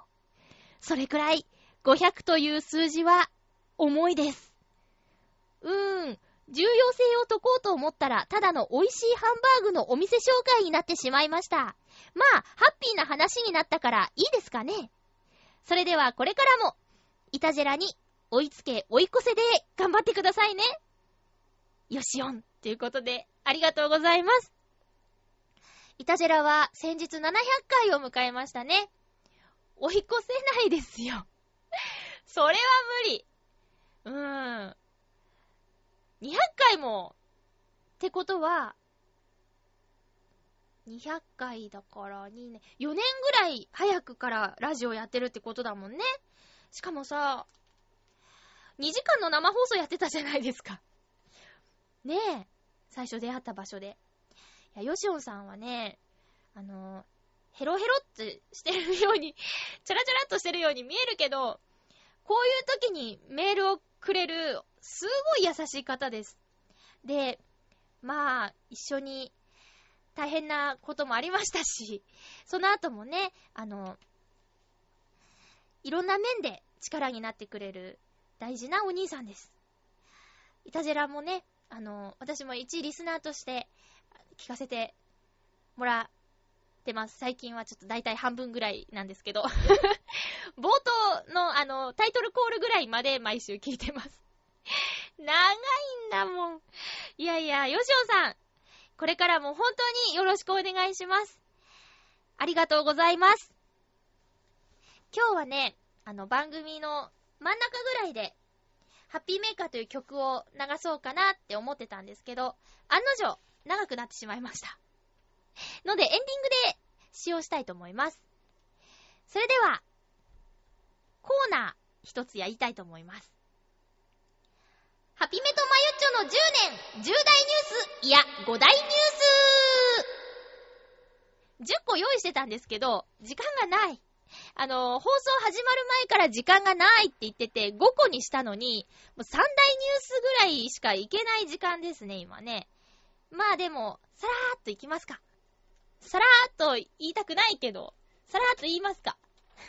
それくらい、500という数字は、重いです。うーん、重要性を解こうと思ったら、ただの美味しいハンバーグのお店紹介になってしまいました。まあ、ハッピーな話になったから、いいですかね。それでは、これからも、イタジェラに追いつけ、追い越せで頑張ってくださいね。よしおん。ということで、ありがとうございます。イタジェラは先日700回を迎えましたね。追い越せないですよ。それは無理。うーん。200回も、ってことは、200回だから2年、4年ぐらい早くからラジオやってるってことだもんね。しかもさ、2時間の生放送やってたじゃないですか。ねえ、最初出会った場所で。いや、ヨシオンさんはね、あの、ヘロヘロってしてるように、チャラチャラっとしてるように見えるけど、こういう時にメールをくれる、すごい優しい方です。で、まあ、一緒に大変なこともありましたし、その後もね、あの、いろんな面で力になってくれる大事なお兄さんです。いたじらもね、あの、私も一リスナーとして聞かせてもらってます。最近はちょっと大体半分ぐらいなんですけど 冒頭のあの、タイトルコールぐらいまで毎週聞いてます長いんだもん。いやいや、ヨシオさん、これからも本当によろしくお願いします。ありがとうございます。今日はね、あの番組の真ん中ぐらいで、ハッピーメーカーという曲を流そうかなって思ってたんですけど、案の定、長くなってしまいました。ので、エンディングで使用したいと思います。それでは、コーナー一つやりたいと思います。ハピメとマユッチョの10年、10大ニュース、いや、5大ニュース !10 個用意してたんですけど、時間がない。あの、放送始まる前から時間がないって言ってて、5個にしたのに、もう3大ニュースぐらいしかいけない時間ですね、今ね。まあでも、さらーっといきますか。さらーっと言いたくないけど、さらーっと言いますか。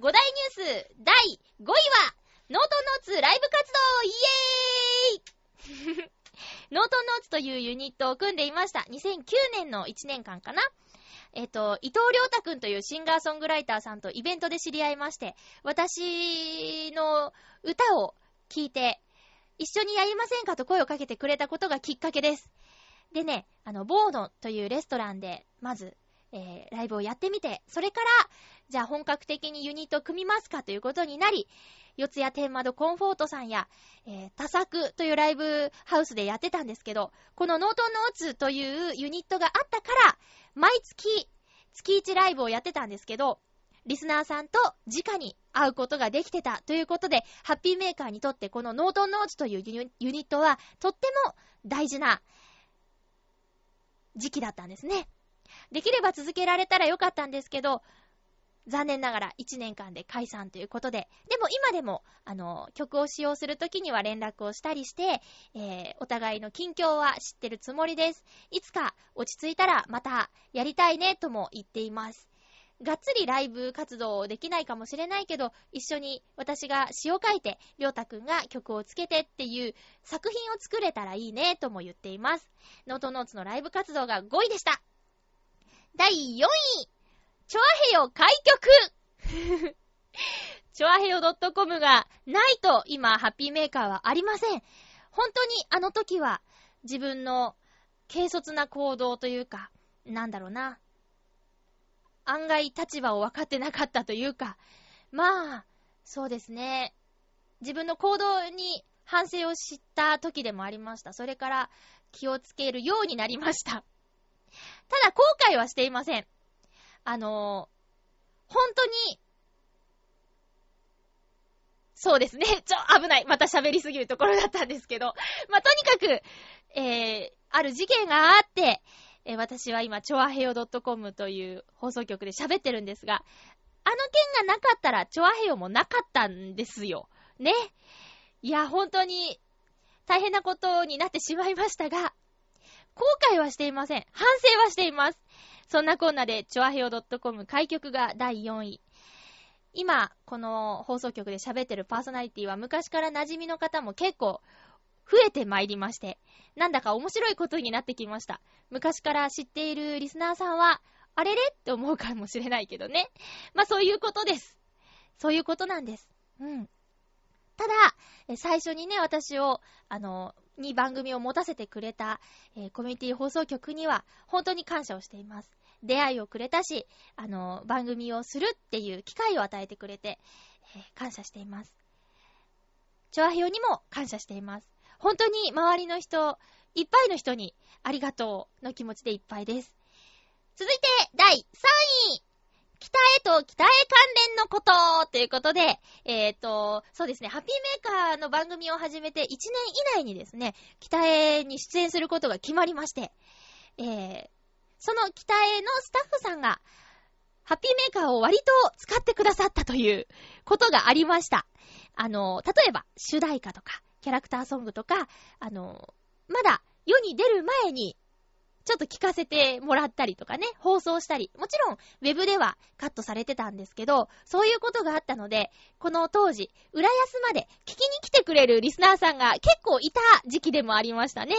5大ニュース第5位は、ノートノーツライブ活動イエーイ ノートノーツというユニットを組んでいました。2009年の1年間かな。えっ、と、伊藤良太くんというシンガーソングライターさんとイベントで知り合いまして、私の歌を聴いて、一緒にやりませんかと声をかけてくれたことがきっかけです。でね、あの、ボーノというレストランで、まず、えー、ライブをやってみて、それから、じゃあ本格的にユニット組みますかということになり、四谷天窓コンフォートさんや、えー、多作というライブハウスでやってたんですけど、このノートノーツというユニットがあったから、毎月、月1ライブをやってたんですけど、リスナーさんと直に会うことができてたということで、ハッピーメーカーにとってこのノートンノーツというユニットはとっても大事な時期だったんですね。できれば続けられたらよかったんですけど、残念ながら1年間で解散ということで、でも今でも、あの、曲を使用するときには連絡をしたりして、えー、お互いの近況は知ってるつもりです。いつか落ち着いたらまたやりたいねとも言っています。がっつりライブ活動できないかもしれないけど、一緒に私が詩を書いて、りょうたくんが曲をつけてっていう作品を作れたらいいねとも言っています。ノートノーツのライブ活動が5位でした。第4位チョアヘヨ開局 チョアヘヨ .com がないと今、ハッピーメーカーはありません。本当にあの時は自分の軽率な行動というか、なんだろうな。案外立場を分かってなかったというか、まあ、そうですね。自分の行動に反省を知った時でもありました。それから気をつけるようになりました。ただ後悔はしていません。あのー、本当に、そうですね。ちょ、危ない。また喋りすぎるところだったんですけど。まあ、とにかく、えー、ある事件があって、えー、私は今、チョアヘヨ .com という放送局で喋ってるんですが、あの件がなかったら、チョアヘヨもなかったんですよ。ね。いや、本当に、大変なことになってしまいましたが、後悔はしていません。反省はしています。そんなこんなで、チョアヘヨ .com 開局が第4位。今、この放送局で喋ってるパーソナリティは昔から馴染みの方も結構増えてまいりまして、なんだか面白いことになってきました。昔から知っているリスナーさんは、あれれって思うかもしれないけどね。まあそういうことです。そういうことなんです。うん。ただ、最初にね、私を、あの、に番組を持たせてくれた、えー、コミュニティ放送局には、本当に感謝をしています。出会いをくれたし、あの、番組をするっていう機会を与えてくれて、えー、感謝しています。チョアヘヨにも感謝しています。本当に周りの人、いっぱいの人にありがとうの気持ちでいっぱいです。続いて、第3位北へと北へ関連のことということで、えっ、ー、と、そうですね、ハッピーメーカーの番組を始めて1年以内にですね、北へに出演することが決まりまして、えー、その北へのスタッフさんが、ハッピーメーカーを割と使ってくださったということがありました。あの、例えば、主題歌とか、キャラクターソングとか、あの、まだ世に出る前にちょっと聞かせてもらったりとかね、放送したり、もちろん、ウェブではカットされてたんですけど、そういうことがあったので、この当時、浦安まで聞きに来てくれるリスナーさんが結構いた時期でもありましたね。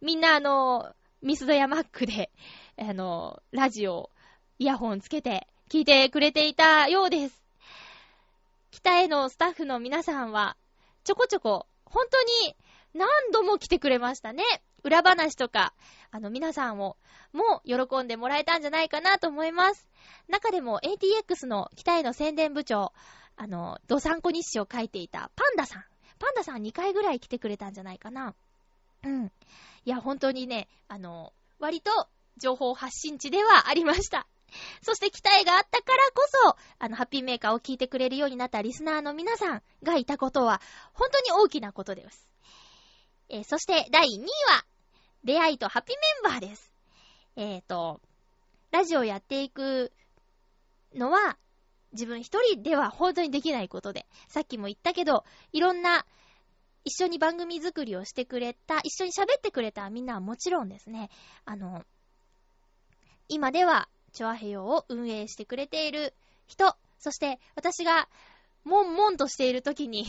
みんなあの、ミスドやマックで、あの、ラジオ、イヤホンつけて聞いてくれていたようです。北へのスタッフの皆さんは、ちょこちょこ、本当に何度も来てくれましたね。裏話とか、あの、皆さんを、も喜んでもらえたんじゃないかなと思います。中でも ATX の北への宣伝部長、あの、ドサンコ日誌を書いていたパンダさん。パンダさん2回ぐらい来てくれたんじゃないかな。うん。いや、本当にね、あの、割と情報発信地ではありました。そして期待があったからこそ、あの、ハッピーメーカーを聞いてくれるようになったリスナーの皆さんがいたことは、本当に大きなことです。えー、そして第2位は、出会いとハッピーメンバーです。えっ、ー、と、ラジオやっていくのは、自分一人では本当にできないことで、さっきも言ったけど、いろんな、一緒に番組作りをしてくれた、一緒に喋ってくれたみんなはもちろんですね、あの、今では、チョアヘヨを運営してくれている人、そして私が、もんもんとしている時に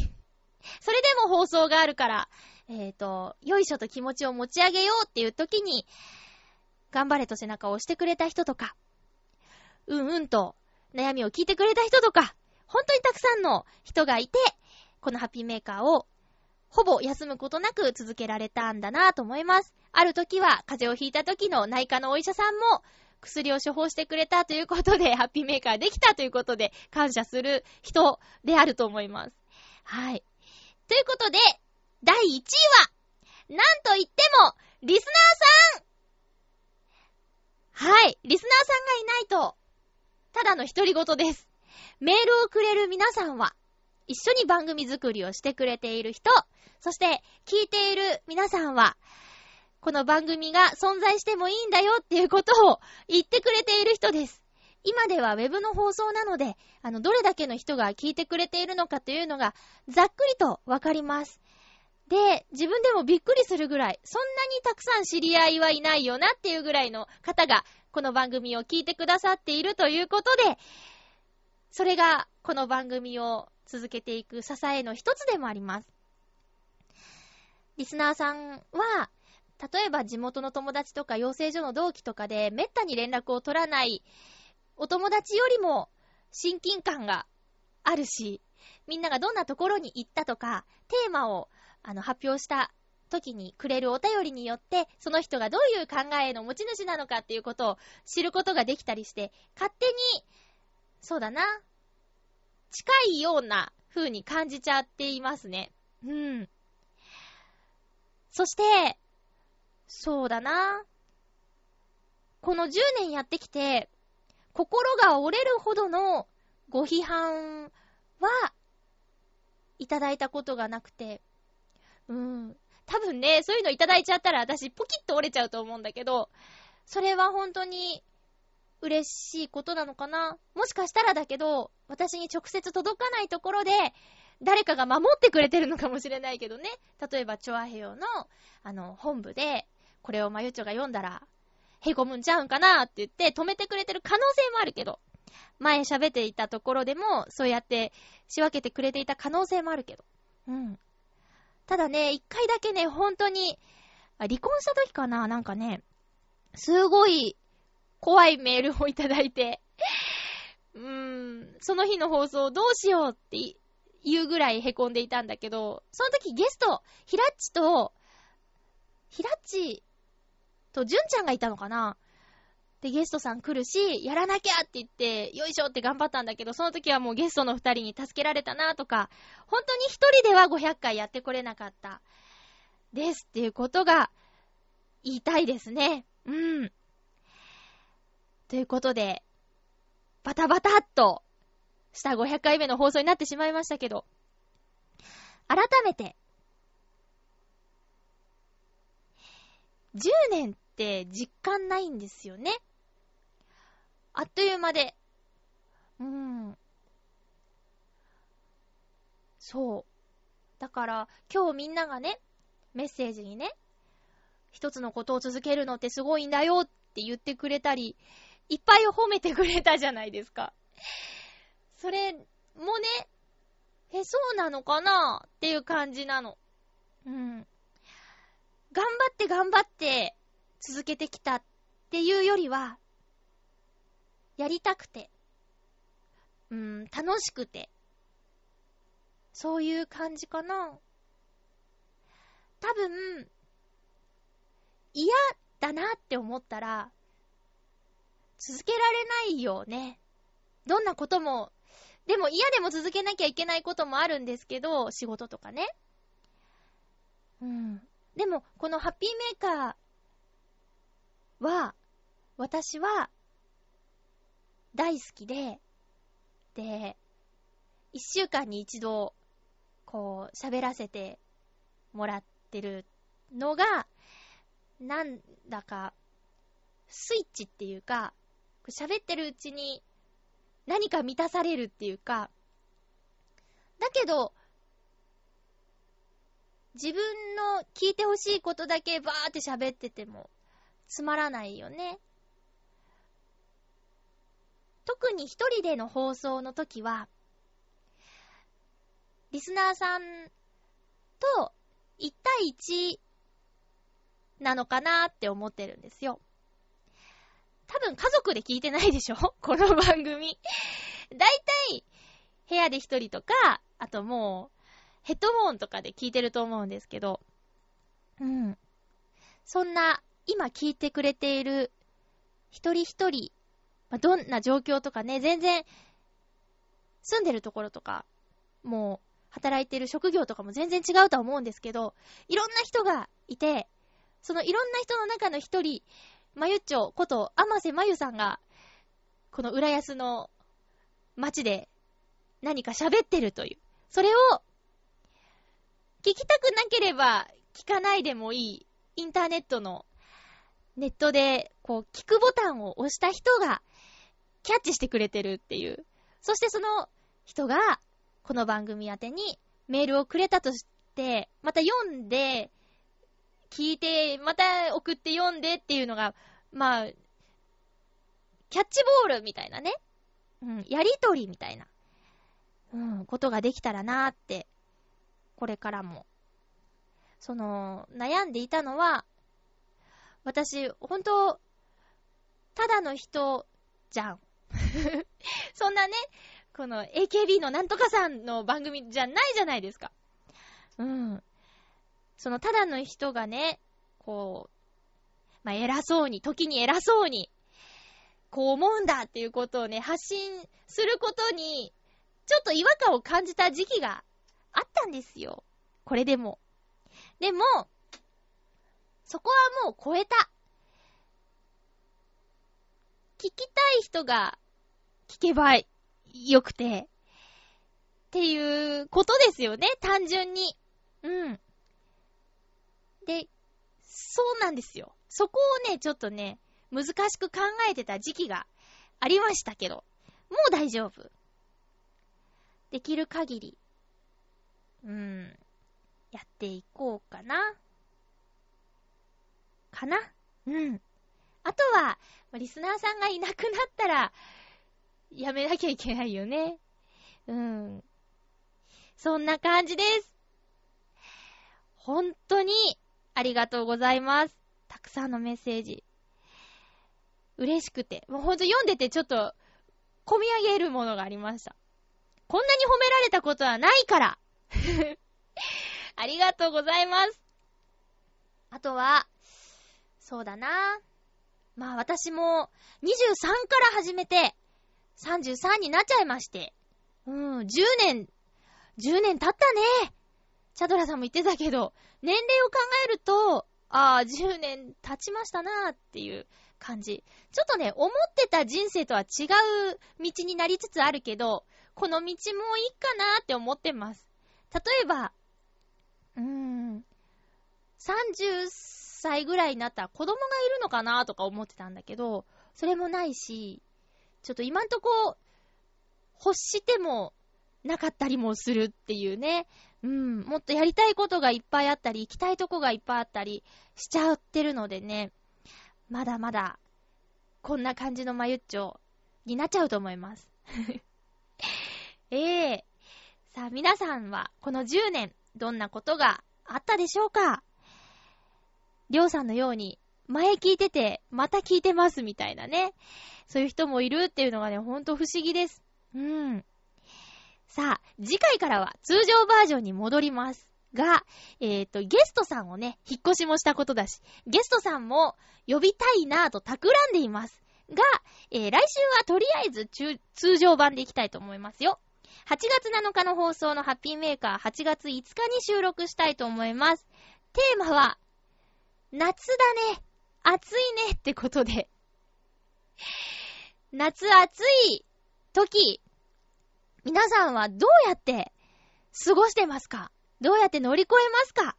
それでも放送があるから、えっ、ー、と、よいしょと気持ちを持ち上げようっていう時に、頑張れと背中を押してくれた人とか、うんうんと悩みを聞いてくれた人とか、本当にたくさんの人がいて、このハッピーメーカーをほぼ休むことなく続けられたんだなぁと思います。ある時は風邪をひいた時の内科のお医者さんも薬を処方してくれたということで、ハッピーメーカーできたということで感謝する人であると思います。はい。ということで、第1位は、なんと言っても、リスナーさんはい、リスナーさんがいないと、ただの独り言です。メールをくれる皆さんは、一緒に番組作りをしてくれている人、そして聞いている皆さんは、この番組が存在してもいいんだよっていうことを言ってくれている人です。今ではウェブの放送なので、あの、どれだけの人が聞いてくれているのかというのが、ざっくりとわかります。で、自分でもびっくりするぐらい、そんなにたくさん知り合いはいないよなっていうぐらいの方が、この番組を聞いてくださっているということで、それが、この番組を続けていく支えの一つでもあります。リスナーさんは、例えば地元の友達とか養成所の同期とかで、めったに連絡を取らないお友達よりも親近感があるし、みんながどんなところに行ったとか、テーマをあの発表した時にくれるお便りによって、その人がどういう考えの持ち主なのかっていうことを知ることができたりして、勝手に、そうだな、近いような風に感じちゃっていますね。うん。そして、そうだな。この10年やってきて、心が折れるほどのご批判は、いただいたことがなくて、うん。多分ね、そういうのいただいちゃったら私ポキッと折れちゃうと思うんだけど、それは本当に嬉しいことなのかな？もしかしたらだけど、私に直接届かないところで、誰かが守ってくれてるのかもしれないけどね。例えば、チョアヘヨの、あの、本部で、これをまゆちょが読んだら、へこむんちゃうんかなって言って止めてくれてる可能性もあるけど、前喋っていたところでも、そうやって仕分けてくれていた可能性もあるけど。うん。ただね、一回だけね、本当に、離婚した時かななんかね、すごい怖いメールをいただいて、うーん、その日の放送どうしようって言うぐらい凹んでいたんだけど、その時ゲスト、ひらっちと、ひらっちとじゅんちゃんがいたのかなで、ゲストさん来るし、やらなきゃって言って、よいしょって頑張ったんだけど、その時はもうゲストの二人に助けられたなとか、本当に一人では500回やってこれなかった。ですっていうことが言いたいですね。うん。ということで、バタバタっとした500回目の放送になってしまいましたけど、改めて、10年って実感ないんですよね。あっという間で。うーん。そう。だから、今日みんながね、メッセージにね、一つのことを続けるのってすごいんだよって言ってくれたり、いっぱい褒めてくれたじゃないですか。それもね、え、そうなのかなっていう感じなの。うん。頑張って頑張って続けてきたっていうよりは、やりたくて、うん、楽しくて、そういう感じかな。多分、嫌だなって思ったら、続けられないよね。どんなことも、でも嫌でも続けなきゃいけないこともあるんですけど、仕事とかね。うん。でも、このハッピーメーカーは、私は、大好きで、で、一週間に一度、こう、喋らせてもらってるのが、なんだか、スイッチっていうか、喋ってるうちに何か満たされるっていうか、だけど、自分の聞いてほしいことだけバーって喋っててもつまらないよね。特に一人での放送の時は、リスナーさんと1対1なのかなって思ってるんですよ。多分家族で聞いてないでしょ？この番組。だいたい部屋で一人とか、あともう、ヘッドホンとかで聞いてると思うんですけど、うん。そんな、今聞いてくれている一人一人、まあ、どんな状況とかね、全然、住んでるところとか、もう、働いてる職業とかも全然違うとは思うんですけど、いろんな人がいて、そのいろんな人の中の一人、まゆっちょこと、あませまゆさんが、この浦安の街で何か喋ってるという。それを、聞きたくなければ聞かないでもいい、インターネットの、ネットで、こう、聞くボタンを押した人が、キャッチしてくれてるっていう。そしてその人が、この番組宛てにメールをくれたとして、また読んで、聞いて、また送って読んでっていうのが、まあ、キャッチボールみたいなね。うん、やりとりみたいな、うん、ことができたらなーって、これからも。その、悩んでいたのは、私、ほんと、ただの人、じゃん。そんなね、この AKB のなんとかさんの番組じゃないじゃないですか。うん。そのただの人がね、こう、まあ、偉そうに、時に偉そうに、こう思うんだっていうことをね、発信することに、ちょっと違和感を感じた時期があったんですよ。これでも。でも、そこはもう超えた。聞きたい人が聞けばよくて、っていうことですよね、単純に。うん。で、そうなんですよ。そこをね、ちょっとね、難しく考えてた時期がありましたけど、もう大丈夫。できる限り、うん、やっていこうかな。かな？うん。あとは、リスナーさんがいなくなったら、やめなきゃいけないよね。うん。そんな感じです。本当に、ありがとうございます。たくさんのメッセージ。嬉しくて。もうほんと読んでてちょっと、込み上げるものがありました。こんなに褒められたことはないから ありがとうございます。あとは、そうだな。まあ私も23から始めて33になっちゃいまして。うん、10年、10年経ったね。チャドラさんも言ってたけど、年齢を考えると、ああ、10年経ちましたなーっていう感じ。ちょっとね、思ってた人生とは違う道になりつつあるけど、この道もいいかなーって思ってます。例えば、うーん、30歳ぐらいになったら子供がいるのかなーとか思ってたんだけど、それもないし、ちょっと今んとこ、欲してもなかったりもするっていうね。うん、もっとやりたいことがいっぱいあったり、行きたいとこがいっぱいあったりしちゃってるのでね、まだまだ、こんな感じのまゆっちょになっちゃうと思います。ええー、さあ、皆さんは、この10年、どんなことがあったでしょうか？りょうさんのように、前聞いてて、また聞いてますみたいなね。そういう人もいるっていうのがね、ほんと不思議です。うん。さあ、次回からは通常バージョンに戻ります。が、えっ、ー、と、ゲストさんをね、引っ越しもしたことだし、ゲストさんも呼びたいなぁと企んでいます。が、えー、来週はとりあえず通常版でいきたいと思いますよ。8月7日の放送のハッピーメーカー8月5日に収録したいと思います。テーマは、夏だね。暑いねってことで。夏暑い時、皆さんはどうやって過ごしてますか？どうやって乗り越えますか？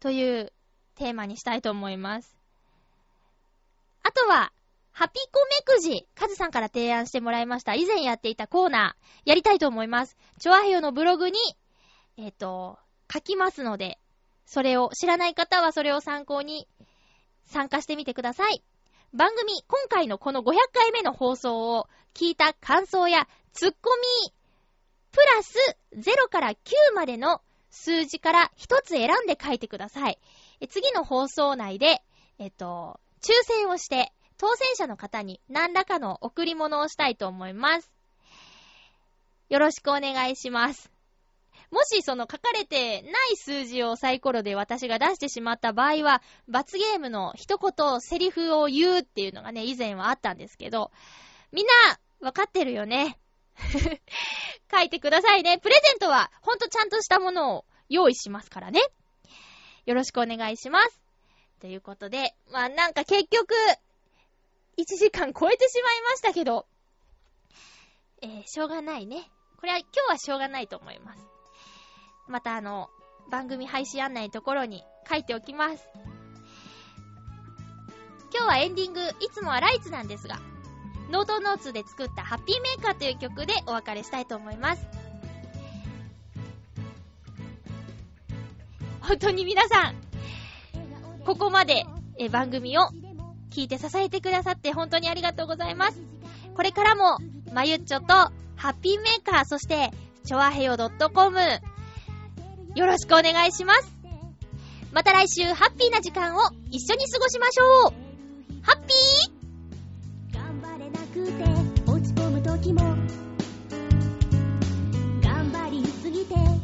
というテーマにしたいと思います。あとは、ハピコメくじ、カズさんから提案してもらいました。以前やっていたコーナー、やりたいと思います。チョアヘヨのブログに、えっ、ー、と、書きますので、それを、知らない方はそれを参考に参加してみてください。番組、今回のこの500回目の放送を聞いた感想やツッコミ、プラス0から9までの数字から1つ選んで書いてください。次の放送内で、えっと、抽選をして、当選者の方に何らかの贈り物をしたいと思います。よろしくお願いします。もしその書かれてない数字をサイコロで私が出してしまった場合は、罰ゲームの一言、セリフを言うっていうのがね、以前はあったんですけど、みんな、わかってるよね。書いてくださいね。プレゼントは、ほんとちゃんとしたものを用意しますからね。よろしくお願いします。ということで、まあなんか結局、1時間超えてしまいましたけど、えー、しょうがないね。これは今日はしょうがないと思います。またあの、番組配信案内のところに書いておきます。今日はエンディング、いつもはライツなんですが、ノートノーツで作ったハッピーメーカーという曲でお別れしたいと思います。本当に皆さん、ここまでえ番組を聞いて支えてくださって本当にありがとうございます。これからも、まゆっちょと、ハッピーメーカー、そして、ちょわへよ .com、よろしくお願いします。また来週、ハッピーな時間を一緒に過ごしましょう。ハッピー！頑張りすぎて